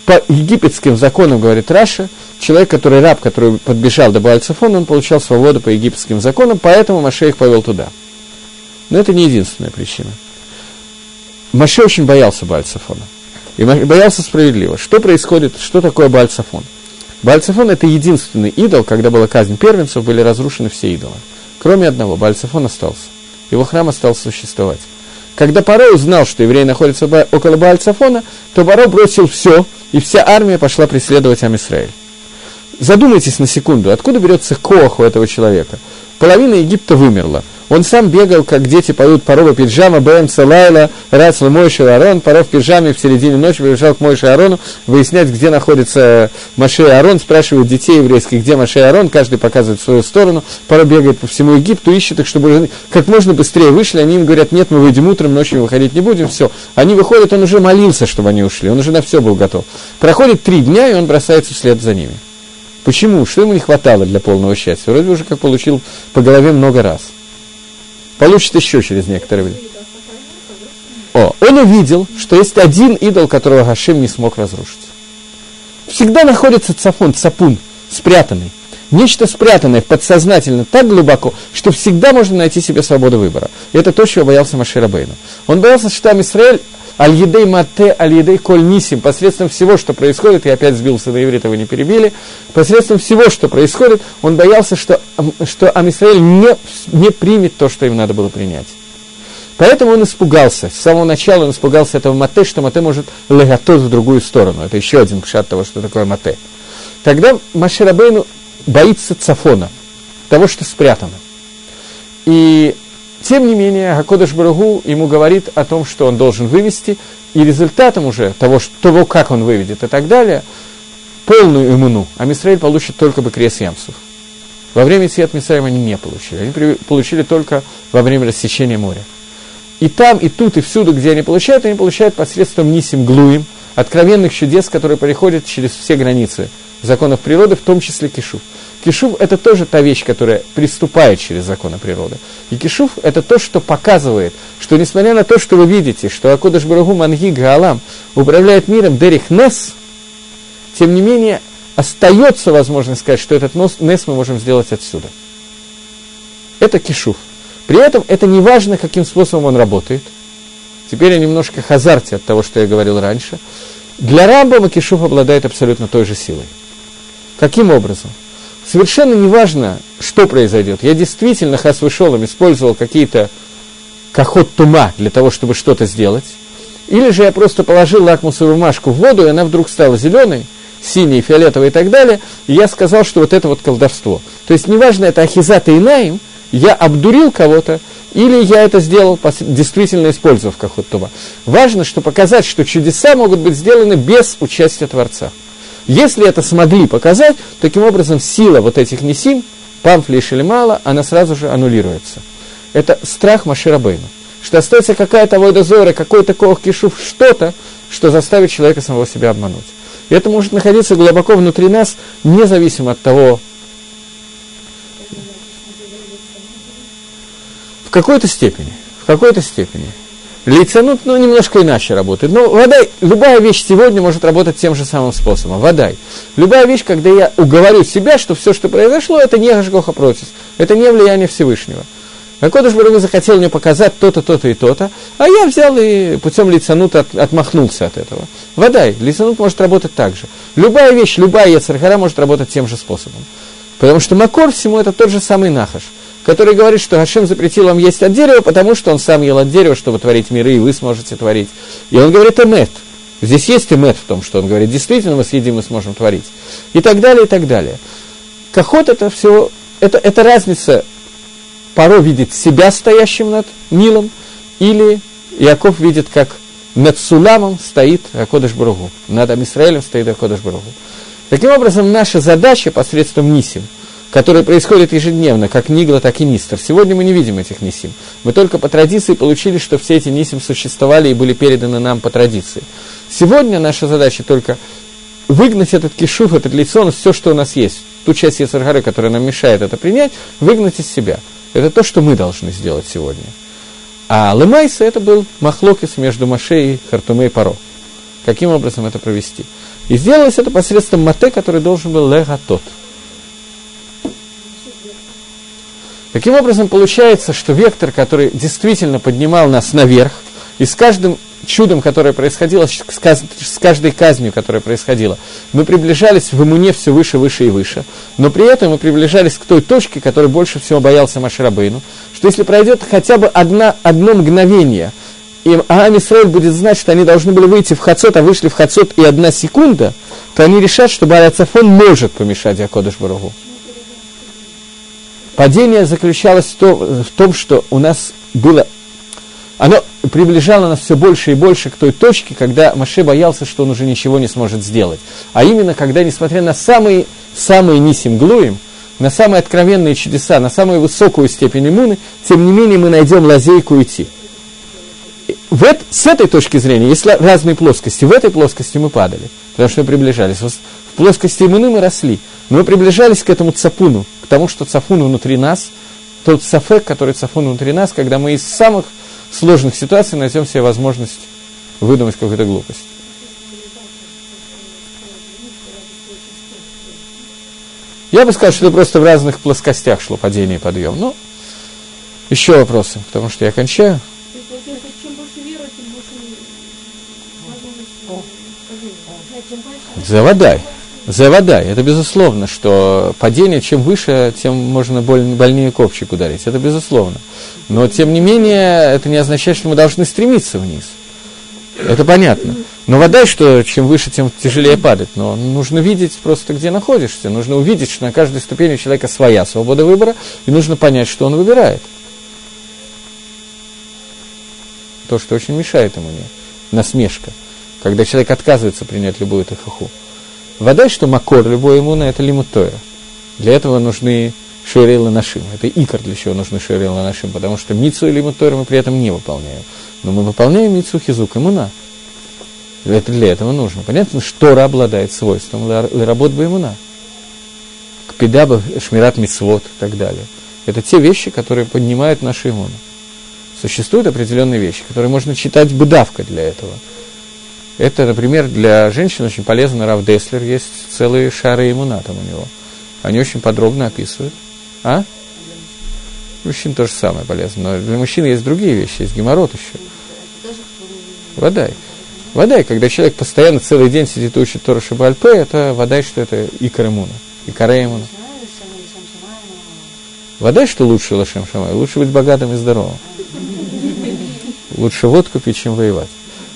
по египетским законам, говорит Раша, человек, который раб, который подбежал до Бальцафона, он получал свободу по египетским законам, поэтому Маше их повел туда. Но это не единственная причина. Маше очень боялся Бальцафона. И боялся справедливо. Что происходит, что такое Бальцафон? Бальцафон – это единственный идол, когда была казнь первенцев, были разрушены все идолы. Кроме одного, Бальцафон остался. Его храм остался существовать. Когда Паро узнал, что евреи находятся около Бальцафона, то Паро бросил все, и вся армия пошла преследовать Амисраэль. Задумайтесь на секунду, откуда берется кох у этого человека? Половина Египта вымерла. Он сам бегал, как дети поют парова пиджама, Бен Салайла, Рацла Мойши Арон, паров в пиджаме в середине ночи побежал к Мойше Арону, выяснять, где находится Маше Арон, спрашивают детей еврейских, где Маше Арон, каждый показывает свою сторону, пара бегает по всему Египту, ищет их, чтобы как можно быстрее вышли, они им говорят, нет, мы выйдем утром, ночью выходить не будем, все. Они выходят, он уже молился, чтобы они ушли, он уже на все был готов. Проходит три дня, и он бросается вслед за ними. Почему? Что ему не хватало для полного счастья? Вроде уже как получил по голове много раз. Получит еще через некоторое время. О, он увидел, что есть один идол, которого Гашим не смог разрушить. Всегда находится цафон, цапун, спрятанный. Нечто спрятанное подсознательно так глубоко, что всегда можно найти себе свободу выбора. И это то, чего боялся Машира Бейну. Он боялся, что там Израиль Аль-Едей Мате, Аль-Едей Коль Нисим, посредством всего, что происходит, я опять сбился на иврит, вы не перебили, посредством всего, что происходит, он боялся, что, что Амисраэль не, не примет то, что им надо было принять. Поэтому он испугался. С самого начала он испугался этого мате, что мате может легатот в другую сторону. Это еще один пшат того, что такое мате. Тогда Маширабейну боится цафона, того, что спрятано. И тем не менее, Акодыш Барагу ему говорит о том, что он должен вывести, и результатом уже того, что, того как он выведет и так далее, полную иммуну, а Мисраиль получит только бы крест Ямсов. Во время Сиат Мисраима они не получили. Они при, получили только во время рассечения моря. И там, и тут, и всюду, где они получают, они получают посредством Нисим Глуим, откровенных чудес, которые переходят через все границы законов природы, в том числе Кишув. Кишув – это тоже та вещь, которая приступает через законы природы. И кишув – это то, что показывает, что несмотря на то, что вы видите, что Акудаш Барагу Манги Гаалам управляет миром Дерих Нес, тем не менее, остается возможность сказать, что этот Нес мы можем сделать отсюда. Это кишув. При этом это не важно, каким способом он работает. Теперь я немножко хазарте от того, что я говорил раньше. Для Рамбама кишув обладает абсолютно той же силой. Каким образом? Совершенно не важно, что произойдет. Я действительно, хас вышел, использовал какие-то кахот тума для того, чтобы что-то сделать, или же я просто положил лакмусовую бумажку в воду, и она вдруг стала зеленой, синий, фиолетовый и так далее, и я сказал, что вот это вот колдовство. То есть неважно, это ахизата и наим, я обдурил кого-то, или я это сделал, действительно использовав кахот тума. Важно, что показать, что чудеса могут быть сделаны без участия Творца. Если это смогли показать, таким образом сила вот этих несим, памфлиш или мало, она сразу же аннулируется. Это страх Маширабейна. Что остается какая-то водозора, какой-то кох кишув, что-то, что заставит человека самого себя обмануть. И это может находиться глубоко внутри нас, независимо от того, в какой-то степени, в какой-то степени. Лицанут, ну, немножко иначе работает. Но вода, любая вещь сегодня может работать тем же самым способом. Вода. Любая вещь, когда я уговорю себя, что все, что произошло, это не Гашгоха против, это не влияние Всевышнего. Акодыш Барагу захотел мне показать то-то, то-то и то-то, а я взял и путем лицанута от, отмахнулся от этого. Вода, лицанут может работать так же. Любая вещь, любая яцерхара может работать тем же способом. Потому что макор всему это тот же самый нахаш который говорит, что Хашем запретил вам есть от дерева, потому что он сам ел от дерева, чтобы творить миры, и вы сможете творить. И он говорит эмет. Здесь есть эмет в том, что он говорит, действительно мы съедим и сможем творить. И так далее, и так далее. Кахот это все, это, это разница, порой видит себя стоящим над Нилом, или Яков видит, как над Суламом стоит Акодыш Бругу, над Амисраэлем стоит Акодыш Бругу. Таким образом, наша задача посредством Нисим – которые происходят ежедневно, как Нигла, так и Нистер. Сегодня мы не видим этих Нисим. Мы только по традиции получили, что все эти Нисим существовали и были переданы нам по традиции. Сегодня наша задача только выгнать этот кишух, этот лицон, все, что у нас есть, ту часть Яцергары, которая нам мешает это принять, выгнать из себя. Это то, что мы должны сделать сегодня. А Лемайса это был махлокис между Маше и Хартуме и Паро. Каким образом это провести? И сделалось это посредством Мате, который должен был легатот. Таким образом, получается, что вектор, который действительно поднимал нас наверх, и с каждым чудом, которое происходило, с каждой казнью, которая происходила, мы приближались в иммуне все выше, выше и выше. Но при этом мы приближались к той точке, которой больше всего боялся Маширабейну, что если пройдет хотя бы одна, одно мгновение, и Аам Исраиль будет знать, что они должны были выйти в Хацот, а вышли в Хацот и одна секунда, то они решат, что Барацафон может помешать Якодыш Барагу. Падение заключалось в том, в том, что у нас было... Оно приближало нас все больше и больше к той точке, когда Маше боялся, что он уже ничего не сможет сделать. А именно, когда, несмотря на самые, самые нисим глуем, на самые откровенные чудеса, на самую высокую степень иммуны, тем не менее мы найдем лазейку идти. В это, с этой точки зрения, есть разные плоскости. В этой плоскости мы падали, потому что мы приближались. Плоскости иммуны мы росли, но мы приближались к этому цапуну, тому, что цафун внутри нас, тот сафек, который цафун внутри нас, когда мы из самых сложных ситуаций найдем себе возможность выдумать какую-то глупость. Я бы сказал, что это просто в разных плоскостях шло падение и подъем. Ну, еще вопросы, потому что я кончаю. Заводай. Заводай. Это безусловно, что падение, чем выше, тем можно больнее копчик ударить. Это безусловно. Но, тем не менее, это не означает, что мы должны стремиться вниз. Это понятно. Но вода, что чем выше, тем тяжелее падать. Но нужно видеть просто, где находишься. Нужно увидеть, что на каждой ступени у человека своя свобода выбора, и нужно понять, что он выбирает. То, что очень мешает ему, не насмешка. Когда человек отказывается принять любую тахаху. Вода, что макор любой иммуна, это лимутоя. Для этого нужны шуэрил нашим. Это икор, для чего нужны шуэрил нашим, потому что мицу и лимутойра мы при этом не выполняем. Но мы выполняем мицу хизук иммуна. Это для этого нужно. Понятно, что Тора обладает свойством работ бы иммуна. Кпидаба, шмират мицвод и так далее. Это те вещи, которые поднимают наши иммуны. Существуют определенные вещи, которые можно читать быдавка для этого – это, например, для женщин очень полезно. Рав Деслер есть целые шары иммуна там у него. Они очень подробно описывают. А? Мужчин тоже самое полезно. Но для мужчин есть другие вещи, есть геморрот еще. Вода. Вода, когда человек постоянно целый день сидит и учит Тору Шабальпе, это вода, что это икора иммуна. Вода, что лучше Лашем Шамай, лучше быть богатым и здоровым. лучше водку пить, чем воевать.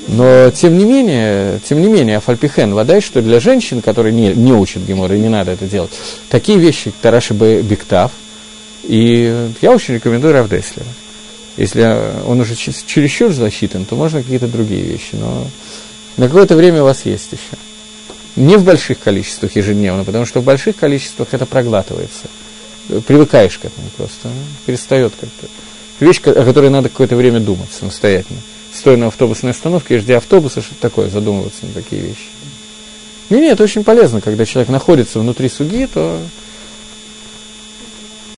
Но, тем не менее, тем не менее, Афальпихен, вода, что для женщин, которые не, не учат Гемора, и не надо это делать, такие вещи, Тараши Бектав, и я очень рекомендую Равдеслера. Если он уже чересчур засчитан, то можно какие-то другие вещи, но на какое-то время у вас есть еще. Не в больших количествах ежедневно, потому что в больших количествах это проглатывается. Привыкаешь к этому просто, перестает как-то. Вещь, о которой надо какое-то время думать самостоятельно. Стоя на автобусной остановке и ждя автобуса, что такое, задумываться на такие вещи. Не, нет, это очень полезно, когда человек находится внутри суги, то